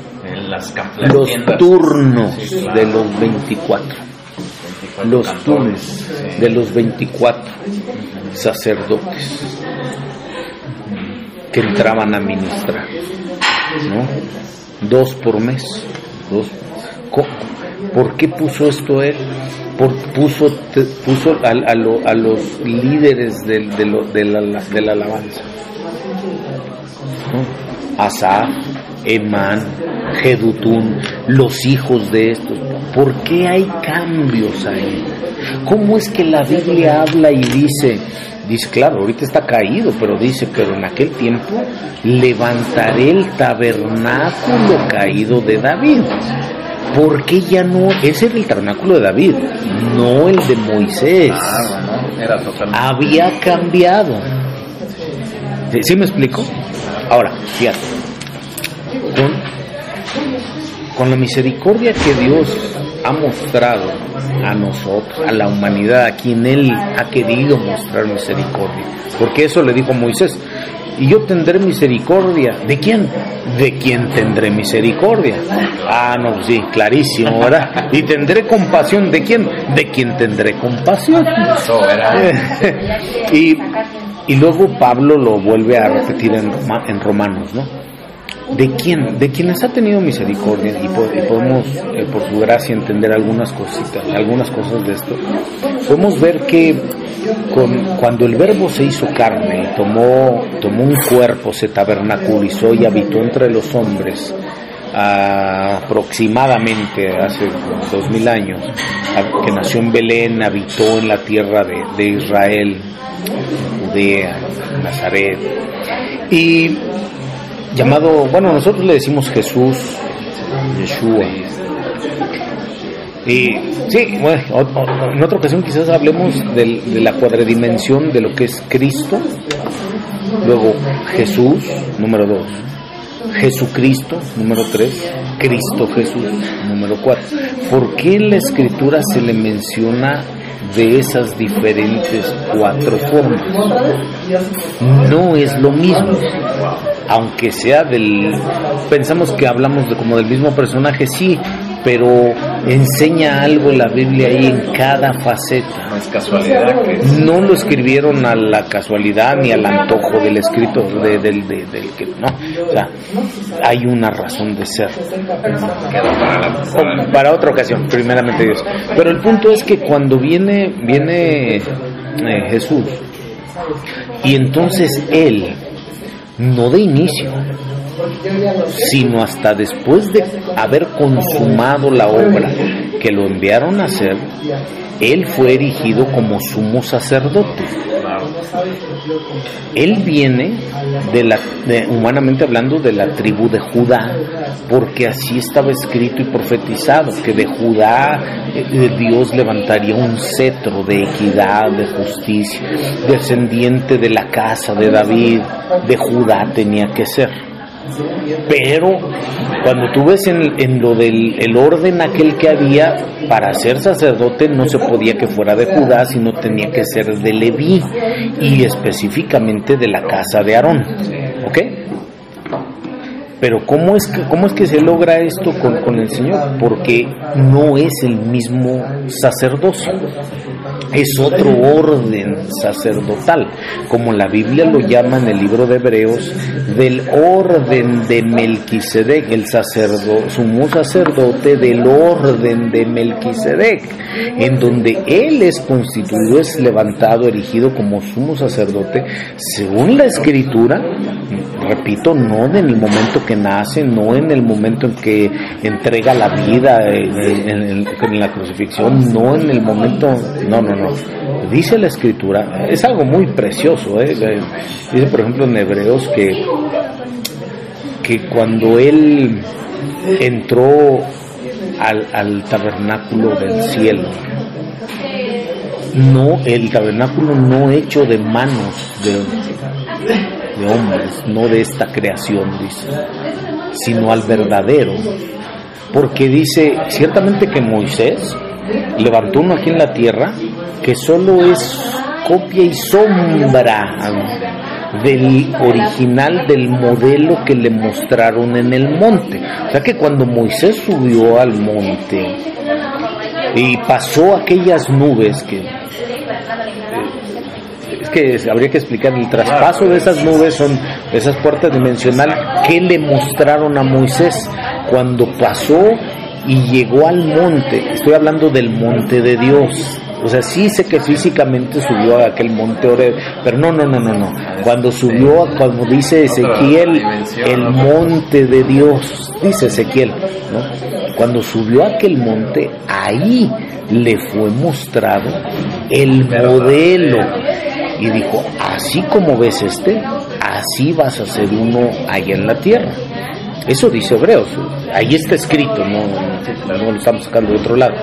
Las los turnos de los 24 los turnos de los 24 sacerdotes que entraban a ministrar, ¿no? Dos por mes, dos. ¿Por qué puso esto él? Por, puso puso a, a, los líderes de, de, la, de la alabanza. ¿no? Asaf, Emán, Jedutún, los hijos de estos. ¿Por qué hay cambios ahí? ¿Cómo es que la Biblia habla y dice, dice, claro, ahorita está caído, pero dice, pero en aquel tiempo levantaré el tabernáculo caído de David? ¿Por qué ya no? Ese era el tabernáculo de David, no el de Moisés. Había cambiado. ¿Sí, me explico? Ahora, fíjate, con la misericordia que Dios ha mostrado a nosotros, a la humanidad, a quien Él ha querido mostrar misericordia. Porque eso le dijo Moisés. Y yo tendré misericordia. ¿De quién? De quien tendré misericordia. Ah, no, sí, clarísimo, ¿verdad? Y tendré compasión. ¿De quién? De quien tendré compasión. y, y luego Pablo lo vuelve a repetir en, en Romanos, ¿no? De quién, de quienes ha tenido misericordia y, podemos eh, por su gracia entender algunas cositas, algunas cosas de esto. Podemos ver que cuando el verbo se hizo carne y tomó, tomó un cuerpo, se tabernaculizó y habitó entre los hombres, aproximadamente hace dos mil años, que nació en Belén, habitó en la tierra de Israel, Judea, Nazaret, y llamado, bueno, nosotros le decimos Jesús, Yeshua. Y sí, bueno, en otra ocasión quizás hablemos de, de la cuadridimensión de lo que es Cristo, luego Jesús, número dos, Jesucristo, número tres, Cristo Jesús, número cuatro. ¿Por qué en la escritura se le menciona de esas diferentes cuatro formas. No es lo mismo, aunque sea del... Pensamos que hablamos de como del mismo personaje, sí, pero enseña algo la Biblia ahí en cada faceta. No es casualidad que No lo escribieron a la casualidad ni al antojo del escrito de, del, de, del que no. O sea, hay una razón de ser. O para otra ocasión, primeramente Dios. Pero el punto es que cuando viene viene eh, Jesús y entonces él no de inicio, sino hasta después de haber consumado la obra que lo enviaron a hacer, él fue erigido como sumo sacerdote. Él viene de la, de- humanamente hablando, de la tribu de Judá, porque así estaba escrito y profetizado, que de Judá eh, Dios levantaría un cetro de equidad, de justicia, descendiente de la casa de David, de Judá tenía que ser. Pero cuando tú ves en, lo del el orden aquel que había, para ser sacerdote no se podía que fuera de Judá, sino tenía que ser de Leví y específicamente de la casa de Aarón. ¿Ok? Pero ¿cómo es que, cómo es que se logra esto con, con el Señor? Porque no es el mismo sacerdocio, es otro orden sacerdotal, como la Biblia lo llama en el libro de Hebreos, del orden de Melquisedec, el sacerdote, sumo sacerdote del orden de Melquisedec, en donde él es constituido, es levantado, erigido como sumo sacerdote, según la escritura, repito, no en el momento que nace, no en el momento en que entrega la vida en, la crucifixión, no en el momento, no, no, no. Dice la escritura, es algo muy precioso, ¿eh? dice por ejemplo en Hebreos que, que cuando él entró al tabernáculo del cielo, no, el tabernáculo no hecho de manos de, de hombres, no de esta creación, dice, sino al verdadero. Porque dice, ciertamente que Moisés levantó uno aquí en la tierra que solo es copia y sombra del original, del modelo que le mostraron en el monte. O sea que cuando Moisés subió al monte y pasó aquellas nubes que habría que explicar el traspaso de esas nubes son esas puertas dimensionales que le mostraron a Moisés cuando pasó y llegó al monte. Estoy hablando del monte de Dios. O sea sí sé que físicamente subió a aquel monte Oreb, pero no no no no no. Cuando subió como dice Ezequiel el monte de Dios dice Ezequiel cuando subió a aquel monte ahí le fue mostrado el modelo y dijo, así como ves este, así vas a ser uno allá en la tierra. Eso dice Hebreos, ahí está escrito, no, no, lo estamos sacando de otro lado.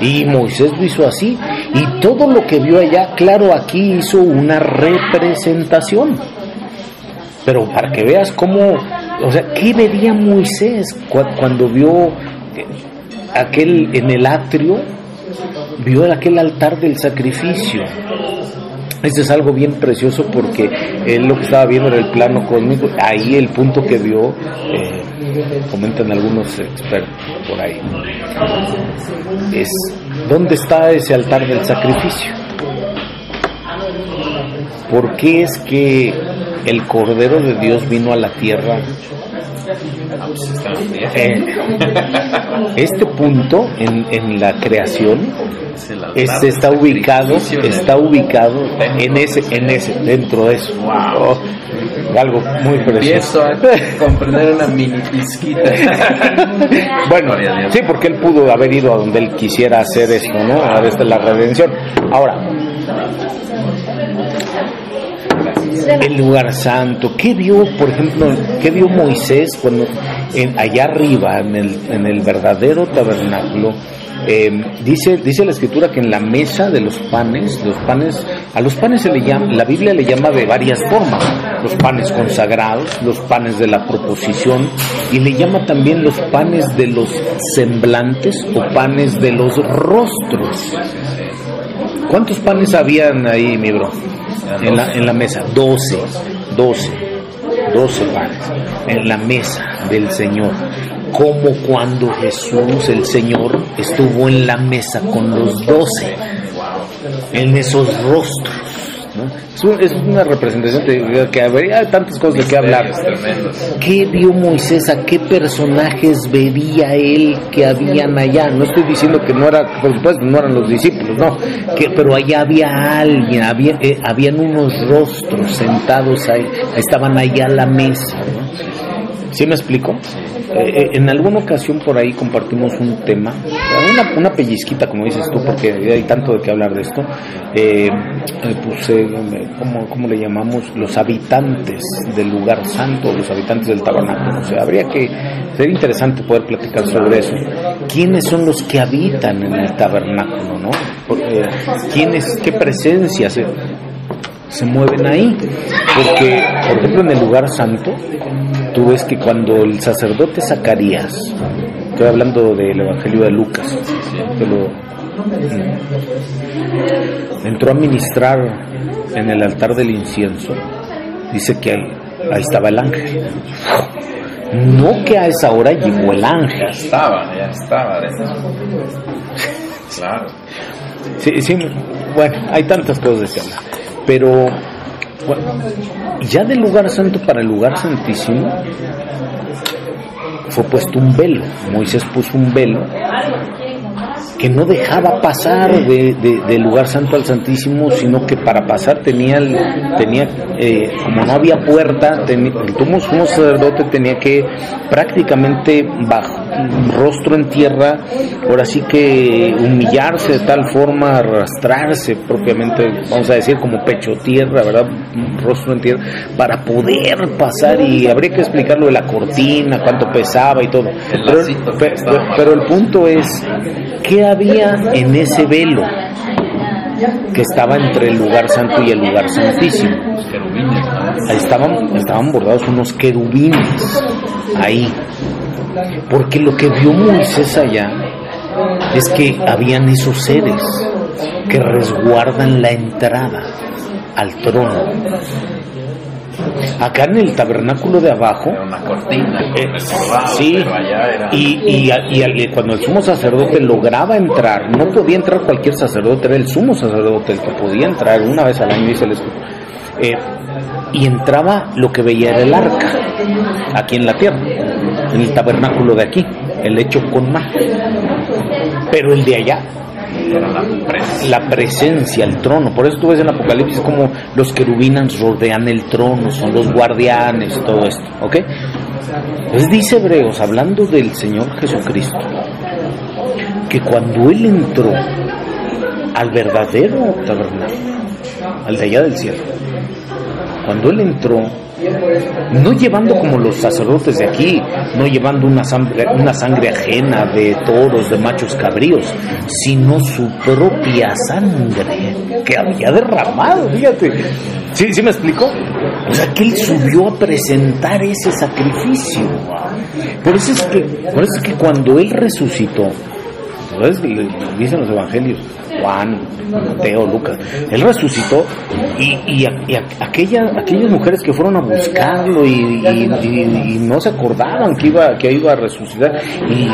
Y Moisés lo hizo así, y todo lo que vio allá, claro, aquí hizo una representación. Pero para que veas cómo, o sea, ¿qué vería Moisés cua- cuando vio eh, aquel en el atrio? Vio aquel altar del sacrificio. Este es algo bien precioso porque él lo que estaba viendo era el plano cósmico. Ahí el punto que vio, eh, comentan algunos expertos por ahí, es ¿dónde está ese altar del sacrificio? ¿Por qué es que el Cordero de Dios vino a la tierra? Eh, este punto en, en la creación este está ubicado está ubicado en ese en ese dentro de eso. Oh, algo muy precioso. A comprender una mini pizquita. bueno sí porque él pudo haber ido a donde él quisiera hacer esto no esta es la redención. Ahora el lugar santo. ¿Qué vio, por ejemplo, qué vio Moisés cuando en, allá arriba, en el, en el verdadero tabernáculo? Eh, dice, dice la escritura que en la mesa de los panes, los panes, a los panes se le llama, la Biblia le llama de varias formas, los panes consagrados, los panes de la proposición, y le llama también los panes de los semblantes o panes de los rostros. ¿Cuántos panes habían ahí, mi bro? En la, en la mesa, doce, doce, doce panes en la mesa del Señor. Como cuando Jesús, el Señor, estuvo en la mesa con los doce, en esos rostros. ¿No? Es una representación de que habría tantas cosas de qué hablar. ¿Qué vio Moisés? ¿A qué personajes vería él que habían allá? No estoy diciendo que no era, por supuesto, no eran los discípulos, no, que, pero allá había alguien, había, eh, habían unos rostros sentados ahí, estaban allá a la mesa. ¿no? ¿Sí me explico? Eh, en alguna ocasión por ahí compartimos un tema, una, pellizquita, como dices tú, porque hay tanto de qué hablar de esto. Eh, pues, eh, ¿cómo, ¿cómo, le llamamos? Los habitantes del lugar santo, los habitantes del tabernáculo. O sea, habría que, sería interesante poder platicar sobre eso. ¿Quiénes son los que habitan en el tabernáculo, no? ¿Quiénes, qué presencias? Se mueven ahí. Porque, por ejemplo, en el lugar santo, tú ves que cuando el sacerdote Zacarías, estoy hablando del Evangelio de Lucas, lo, entró a ministrar en el altar del incienso, dice que ahí, ahí estaba el ángel. No que a esa hora llegó el ángel. Ya estaba, ya estaba. Claro. Sí, sí, bueno, hay tantas cosas que hablar. Pero bueno, ya del lugar santo para el lugar santísimo fue puesto un velo. Moisés puso un velo que no dejaba pasar de, de, del lugar santo al santísimo, sino que para pasar tenía, tenía eh, como no había puerta, tenía, el sumo sacerdote tenía que prácticamente bajo rostro en tierra, ahora sí que humillarse de tal forma, arrastrarse propiamente, vamos a decir como pecho tierra, ¿verdad? Rostro en tierra, para poder pasar y habría que explicarlo de la cortina, cuánto pesaba y todo. Pero, pero, pero el punto es, ¿qué había en ese velo que estaba entre el lugar santo y el lugar santísimo? Ahí estaban, estaban bordados unos querubines, ahí. Porque lo que vio Moisés allá es que habían esos seres que resguardan la entrada al trono. Acá en el tabernáculo de abajo, una cortina, eh, sí, y, y, y, cuando el sumo sacerdote lograba entrar, no podía entrar cualquier sacerdote, era el sumo sacerdote el que podía entrar una vez al año, dice el eh, y entraba lo que veía era el arca, aquí en la tierra, en el tabernáculo de aquí, el hecho con mar. Pero el de allá, la presencia, el trono. Por eso tú ves en Apocalipsis como los querubinas rodean el trono, son los guardianes, todo esto, ¿ok? Pues dice Hebreos, hablando del Señor Jesucristo, que cuando Él entró al verdadero tabernáculo, al de allá del cielo, cuando Él entró, no llevando como los sacerdotes de aquí, no llevando una sangre, una sangre ajena de toros, de machos cabríos, sino su propia sangre que había derramado, fíjate. ¿Sí, ¿Sí me explico? O sea, que él subió a presentar ese sacrificio. Por eso es que, por eso es que cuando él resucitó, ¿sabes? Dicen los evangelios, Juan, Mateo, Lucas. Él resucitó y, y, aquella, aquellas mujeres que fueron a buscarlo y, no se acordaban que iba, que iba a resucitar. ¿Y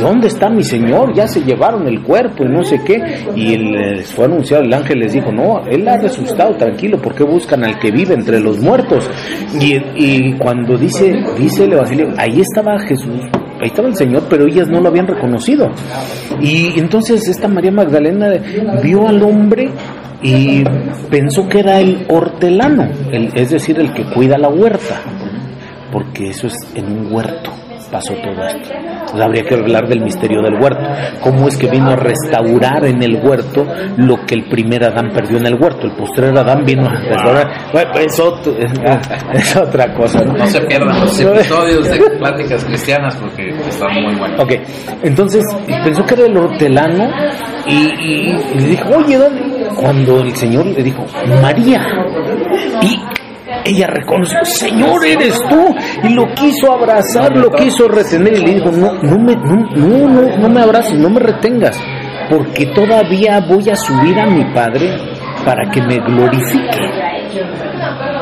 dónde está mi Señor? Ya se llevaron el cuerpo y no sé qué. Y les fue anunciado, el ángel les dijo, no, Él ha resucitado, tranquilo, ¿por qué buscan al que vive entre los muertos? Y, cuando dice, dice el Evangelio, ahí estaba Jesús ahí estaba el Señor, pero ellas no lo habían reconocido. Y entonces esta María Magdalena vio al hombre y pensó que era el hortelano, el, es decir, el que cuida la huerta, porque eso es en un huerto, pasó todo esto. Entonces habría que hablar del misterio del huerto. ¿Cómo es que vino a restaurar en el huerto lo que el primer Adán perdió en el huerto? El postrer Adán vino a restaurar. Bueno, es, otro- es otra cosa. ¿no? No se pierdan los episodios de pláticas cristianas porque están muy buenos. Ok, entonces pensó que era el hortelano y, y- y le dijo, oye, ¿dónde? Cuando el Señor le dijo, María, y ella reconoció, Señor, eres tú, y lo quiso abrazar, lo quiso retener, y le dijo, no, no me, no, no, no, no me abraces, no me retengas, porque todavía voy a subir a mi Padre para que me glorifique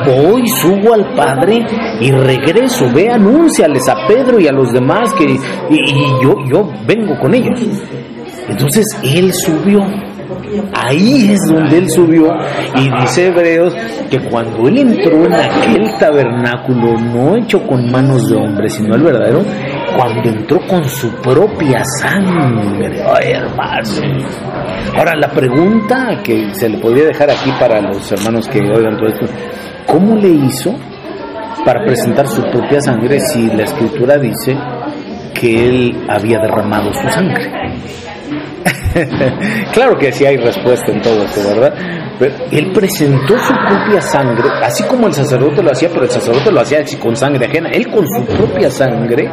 voy, subo al Padre y regreso. Ve, anúnciales a Pedro y a los demás que y, y yo, yo vengo con ellos. Entonces él subió. Ahí es donde él subió y dice Hebreos que cuando él entró en aquel tabernáculo, no hecho con manos de hombre, sino el verdadero, cuando entró con su propia sangre. Ay. Ahora, la pregunta que se le podría dejar aquí para los hermanos que oigan todo esto, ¿cómo le hizo para presentar su propia sangre si la escritura dice que él había derramado su sangre? claro que sí hay respuesta en todo esto, ¿verdad? Él presentó su propia sangre, así como el sacerdote lo hacía, pero el sacerdote lo hacía con sangre ajena. Él con su propia sangre.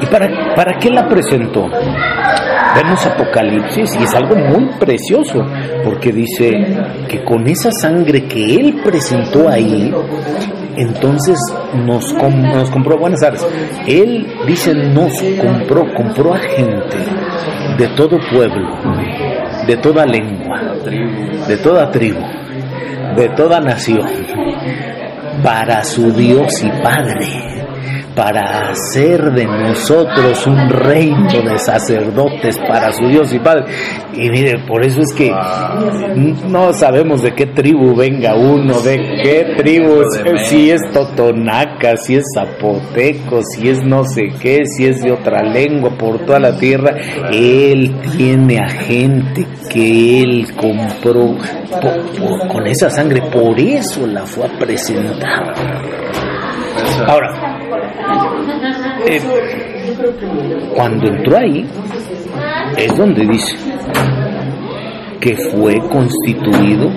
¿Y para, para qué la presentó? Vemos Apocalipsis y es algo muy precioso, porque dice que con esa sangre que él presentó ahí, entonces nos, com- nos compró, buenas tardes, él dice nos compró, compró a gente de todo pueblo, de toda lengua, de toda tribu, de toda nación, para su Dios y Padre para hacer de nosotros un reino de sacerdotes para su Dios y Padre. Y mire, por eso es que no sabemos de qué tribu venga uno, de qué tribu, si es totonaca, si es zapoteco, si es no sé qué, si es de otra lengua por toda la tierra. Él tiene a gente que él compró con esa sangre, por eso la fue a presentar. Ahora, eh, cuando entró ahí, es donde dice que fue constituido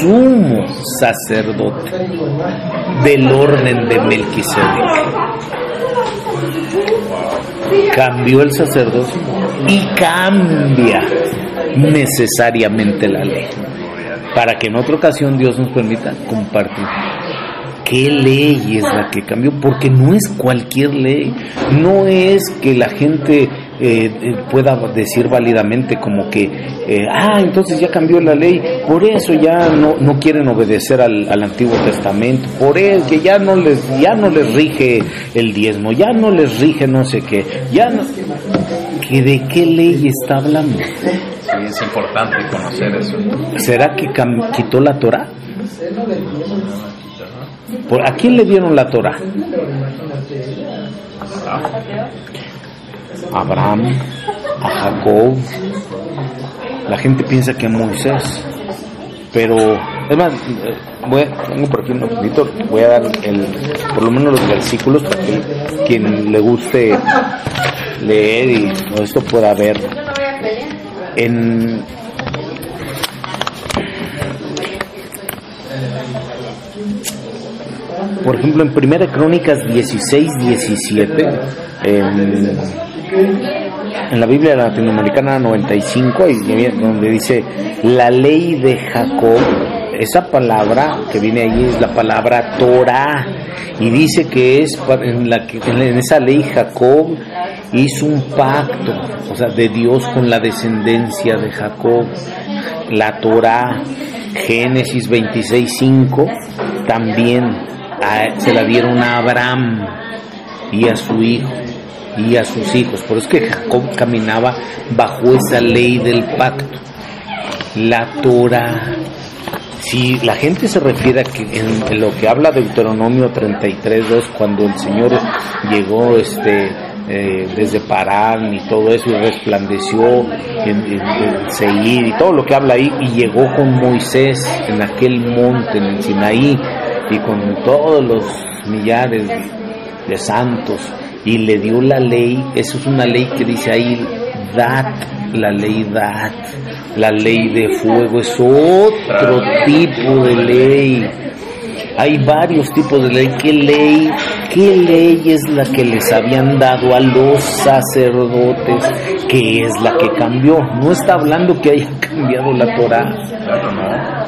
sumo sacerdote del orden de Melquisedec. Cambió el sacerdocio y cambia necesariamente la ley para que en otra ocasión Dios nos permita compartir qué ley es la que cambió, porque no es cualquier ley, no es que la gente eh, eh, pueda decir válidamente como que, eh, ah, entonces ya cambió la ley, por eso ya no, no quieren obedecer al, al Antiguo Testamento, por eso que ya no les, ya no les rige el diezmo, ya no les rige no sé qué, ya no, que de qué ley está hablando. Sí, es importante conocer eso. ¿Será que quitó la Torah? ¿Por, ¿A quién le dieron la Torah? Abraham, a Jacob. La gente piensa que a Moisés. Pero, es más, voy tengo por aquí un poquito, voy a dar el, por lo menos los versículos para que quien le guste leer y esto pueda ver. En por ejemplo, en Primera Crónicas 16, 17, en, la Biblia latinoamericana 95, ahí viene donde dice la ley de Jacob, esa palabra que viene ahí es la palabra Torah, y dice que es en, la en esa ley Jacob hizo un pacto, o sea, de Dios con la descendencia de Jacob, la Torah, Génesis 26, 5, también se la dieron a Abraham y a su hijo y a sus hijos. Por eso es que Jacob caminaba bajo esa ley del pacto. La Torah. Si la gente se refiere a que en, lo que habla Deuteronomio 33, 2, cuando el Señor llegó este, eh, desde Parán y todo eso y resplandeció en, en- en Seir y todo lo que habla ahí y llegó con Moisés en aquel monte en el Sinaí y con todos los millares de, santos y le dio la ley, eso es una ley que dice ahí, dat, la ley dat, la ley de fuego es otro tipo de ley. Hay varios tipos de ley. ¿Qué ley? ¿Qué ley es la que les habían dado a los sacerdotes? ¿Qué es la que cambió? No está hablando que haya cambiado la Torah.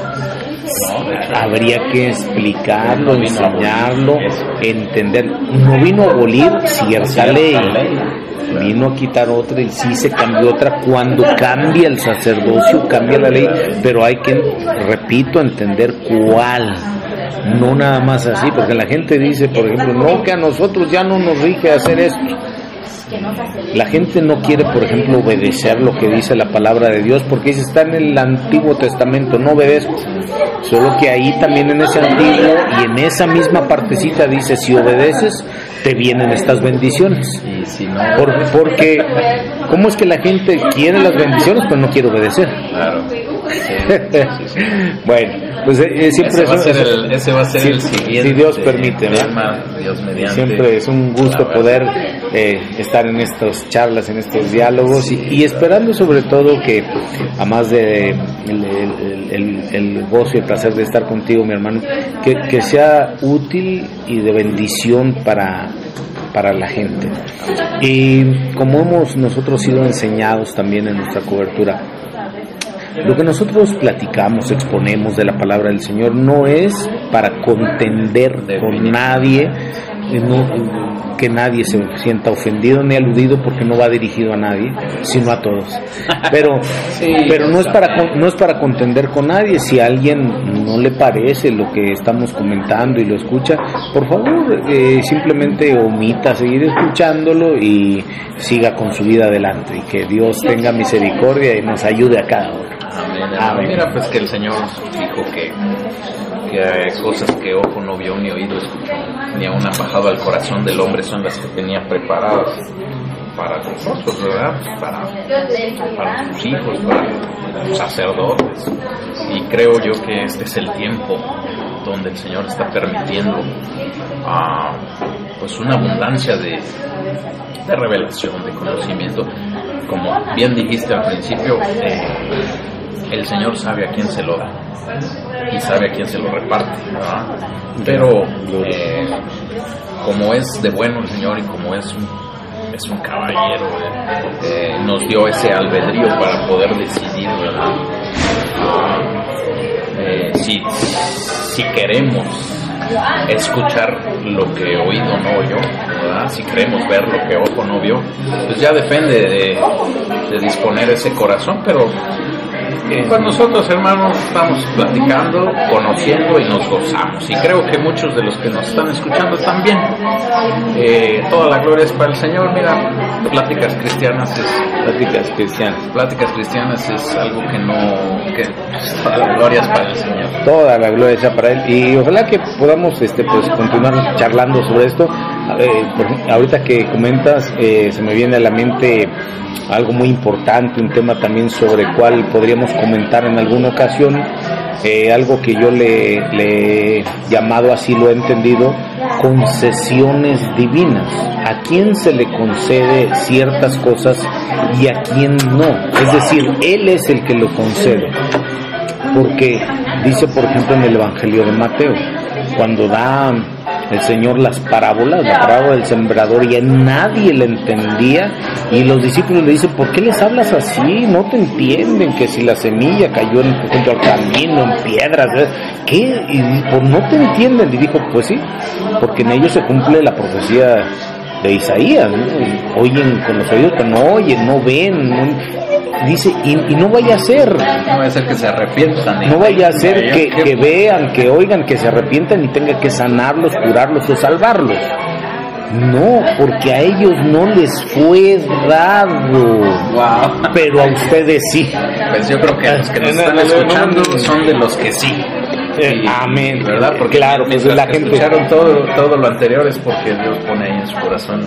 Habría que explicarlo, enseñarlo, entender. No vino a abolir cierta ley, vino a quitar otra y sí se cambió otra. Cuando cambia el sacerdocio, cambia la ley, pero hay que, repito, entender cuál no nada más así, porque la gente dice, por ejemplo, no, que a nosotros ya no nos rige hacer esto. La gente no quiere, por ejemplo, obedecer lo que dice la palabra de Dios porque dice está en el Antiguo Testamento, no obedezco. Solo que ahí también en ese antiguo y en esa misma partecita dice, si obedeces, te vienen estas bendiciones. porque, ¿cómo es que la gente quiere las bendiciones pero no quiere obedecer? Claro. bueno, pues eh, siempre ese va, a ser el, ese va a ser el siguiente. Si Dios permite, Siempre es un gusto poder eh, estar en estas charlas, en estos diálogos y, esperando sobre todo que, a más de el, el, gozo y el placer de estar contigo, mi hermano, que, que sea útil y de bendición para para la gente. Y como hemos nosotros sido enseñados también en nuestra cobertura, lo que nosotros platicamos, exponemos de la palabra del Señor no es para contender con nadie, no, que nadie se sienta ofendido ni aludido porque no va dirigido a nadie, sino a todos. Pero, pero no es para no es para contender con nadie. Si a alguien no le parece lo que estamos comentando y lo escucha, por favor eh, simplemente omita seguir escuchándolo y siga con su vida adelante y que Dios tenga misericordia y nos ayude a cada uno. Amén. Mira, pues que el Señor dijo que, que hay cosas que ojo no vio ni oído escuchó, ni aún han bajado al corazón del hombre son las que tenía preparadas para nosotros, ¿verdad? Para, para sus hijos, para los sacerdotes. Y creo yo que este es el tiempo donde el Señor está permitiendo uh, pues una abundancia de, de revelación, de conocimiento. Como bien dijiste al principio, eh, el Señor sabe a quién se lo da y sabe a quién se lo reparte, Pero eh, como es de bueno el Señor y como es un, es un caballero, eh, nos dio ese albedrío para poder decidir, ¿verdad? Eh, si, si queremos escuchar lo que oído no oyó, ¿verdad? si queremos ver lo que ojo no vio, pues ya depende de, de disponer ese corazón, pero pues nosotros, hermanos, estamos platicando, conociendo y nos gozamos. Y creo que muchos de los que nos están escuchando también. Eh, toda la gloria es para el Señor. Mira, pláticas cristianas es. Pláticas cristianas. Pláticas cristianas es algo que no. que toda la gloria es para el Señor. Toda la gloria es para Él. Y ojalá que podamos este, pues, continuar charlando sobre esto. Eh, ahorita que comentas, eh, se me viene a la mente algo muy importante, un tema también sobre el cual podríamos comentar en alguna ocasión, eh, algo que yo le, he llamado así, lo he entendido, concesiones divinas. ¿A quién se le concede ciertas cosas y a quién no? Es decir, Él es el que lo concede. Porque dice, por ejemplo, en el Evangelio de Mateo, cuando da el Señor las parábolas, la parábola del sembrador, y a nadie le entendía. Y los discípulos le dicen, ¿por qué les hablas así? No te entienden que si la semilla cayó en, junto al camino, en piedras, ¿qué? Y pues no te entienden. Y dijo, pues sí, porque en ellos se cumple la profecía de Isaías, oyen con los oídos, pero no oyen, no ven, dice, y, no vaya a ser. No vaya a ser que se arrepientan. No vaya a ser que, que, vean, que oigan, que se arrepientan y tenga que sanarlos, curarlos o salvarlos. No, porque a ellos no les fue dado. Pero a ustedes sí. Pues yo creo que los que nos están escuchando son de los que sí. Eh, amén. ¿Verdad? Porque claro, pues la gente escucharon todo, todo lo anterior es porque Dios pone ahí en su corazón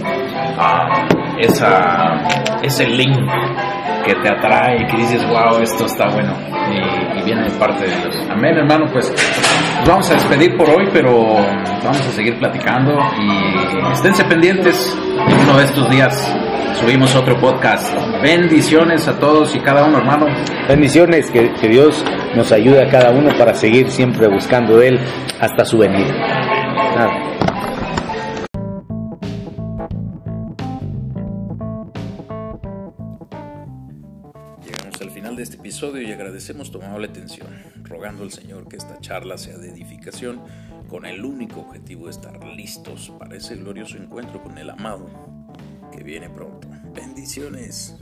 ah, esa, ese link que te atrae, que dices, wow, esto está bueno y, y viene de parte de Dios. Amén, hermano, pues nos vamos a despedir por hoy, pero vamos a seguir platicando y esténse pendientes en uno de estos días. Subimos otro podcast. Bendiciones a todos y cada uno, hermano. Bendiciones, que, que Dios nos ayude a cada uno para seguir siempre buscando de Él hasta su venida. Nada. y agradecemos tu amable atención, rogando al Señor que esta charla sea de edificación con el único objetivo de estar listos para ese glorioso encuentro con el amado que viene pronto. Bendiciones.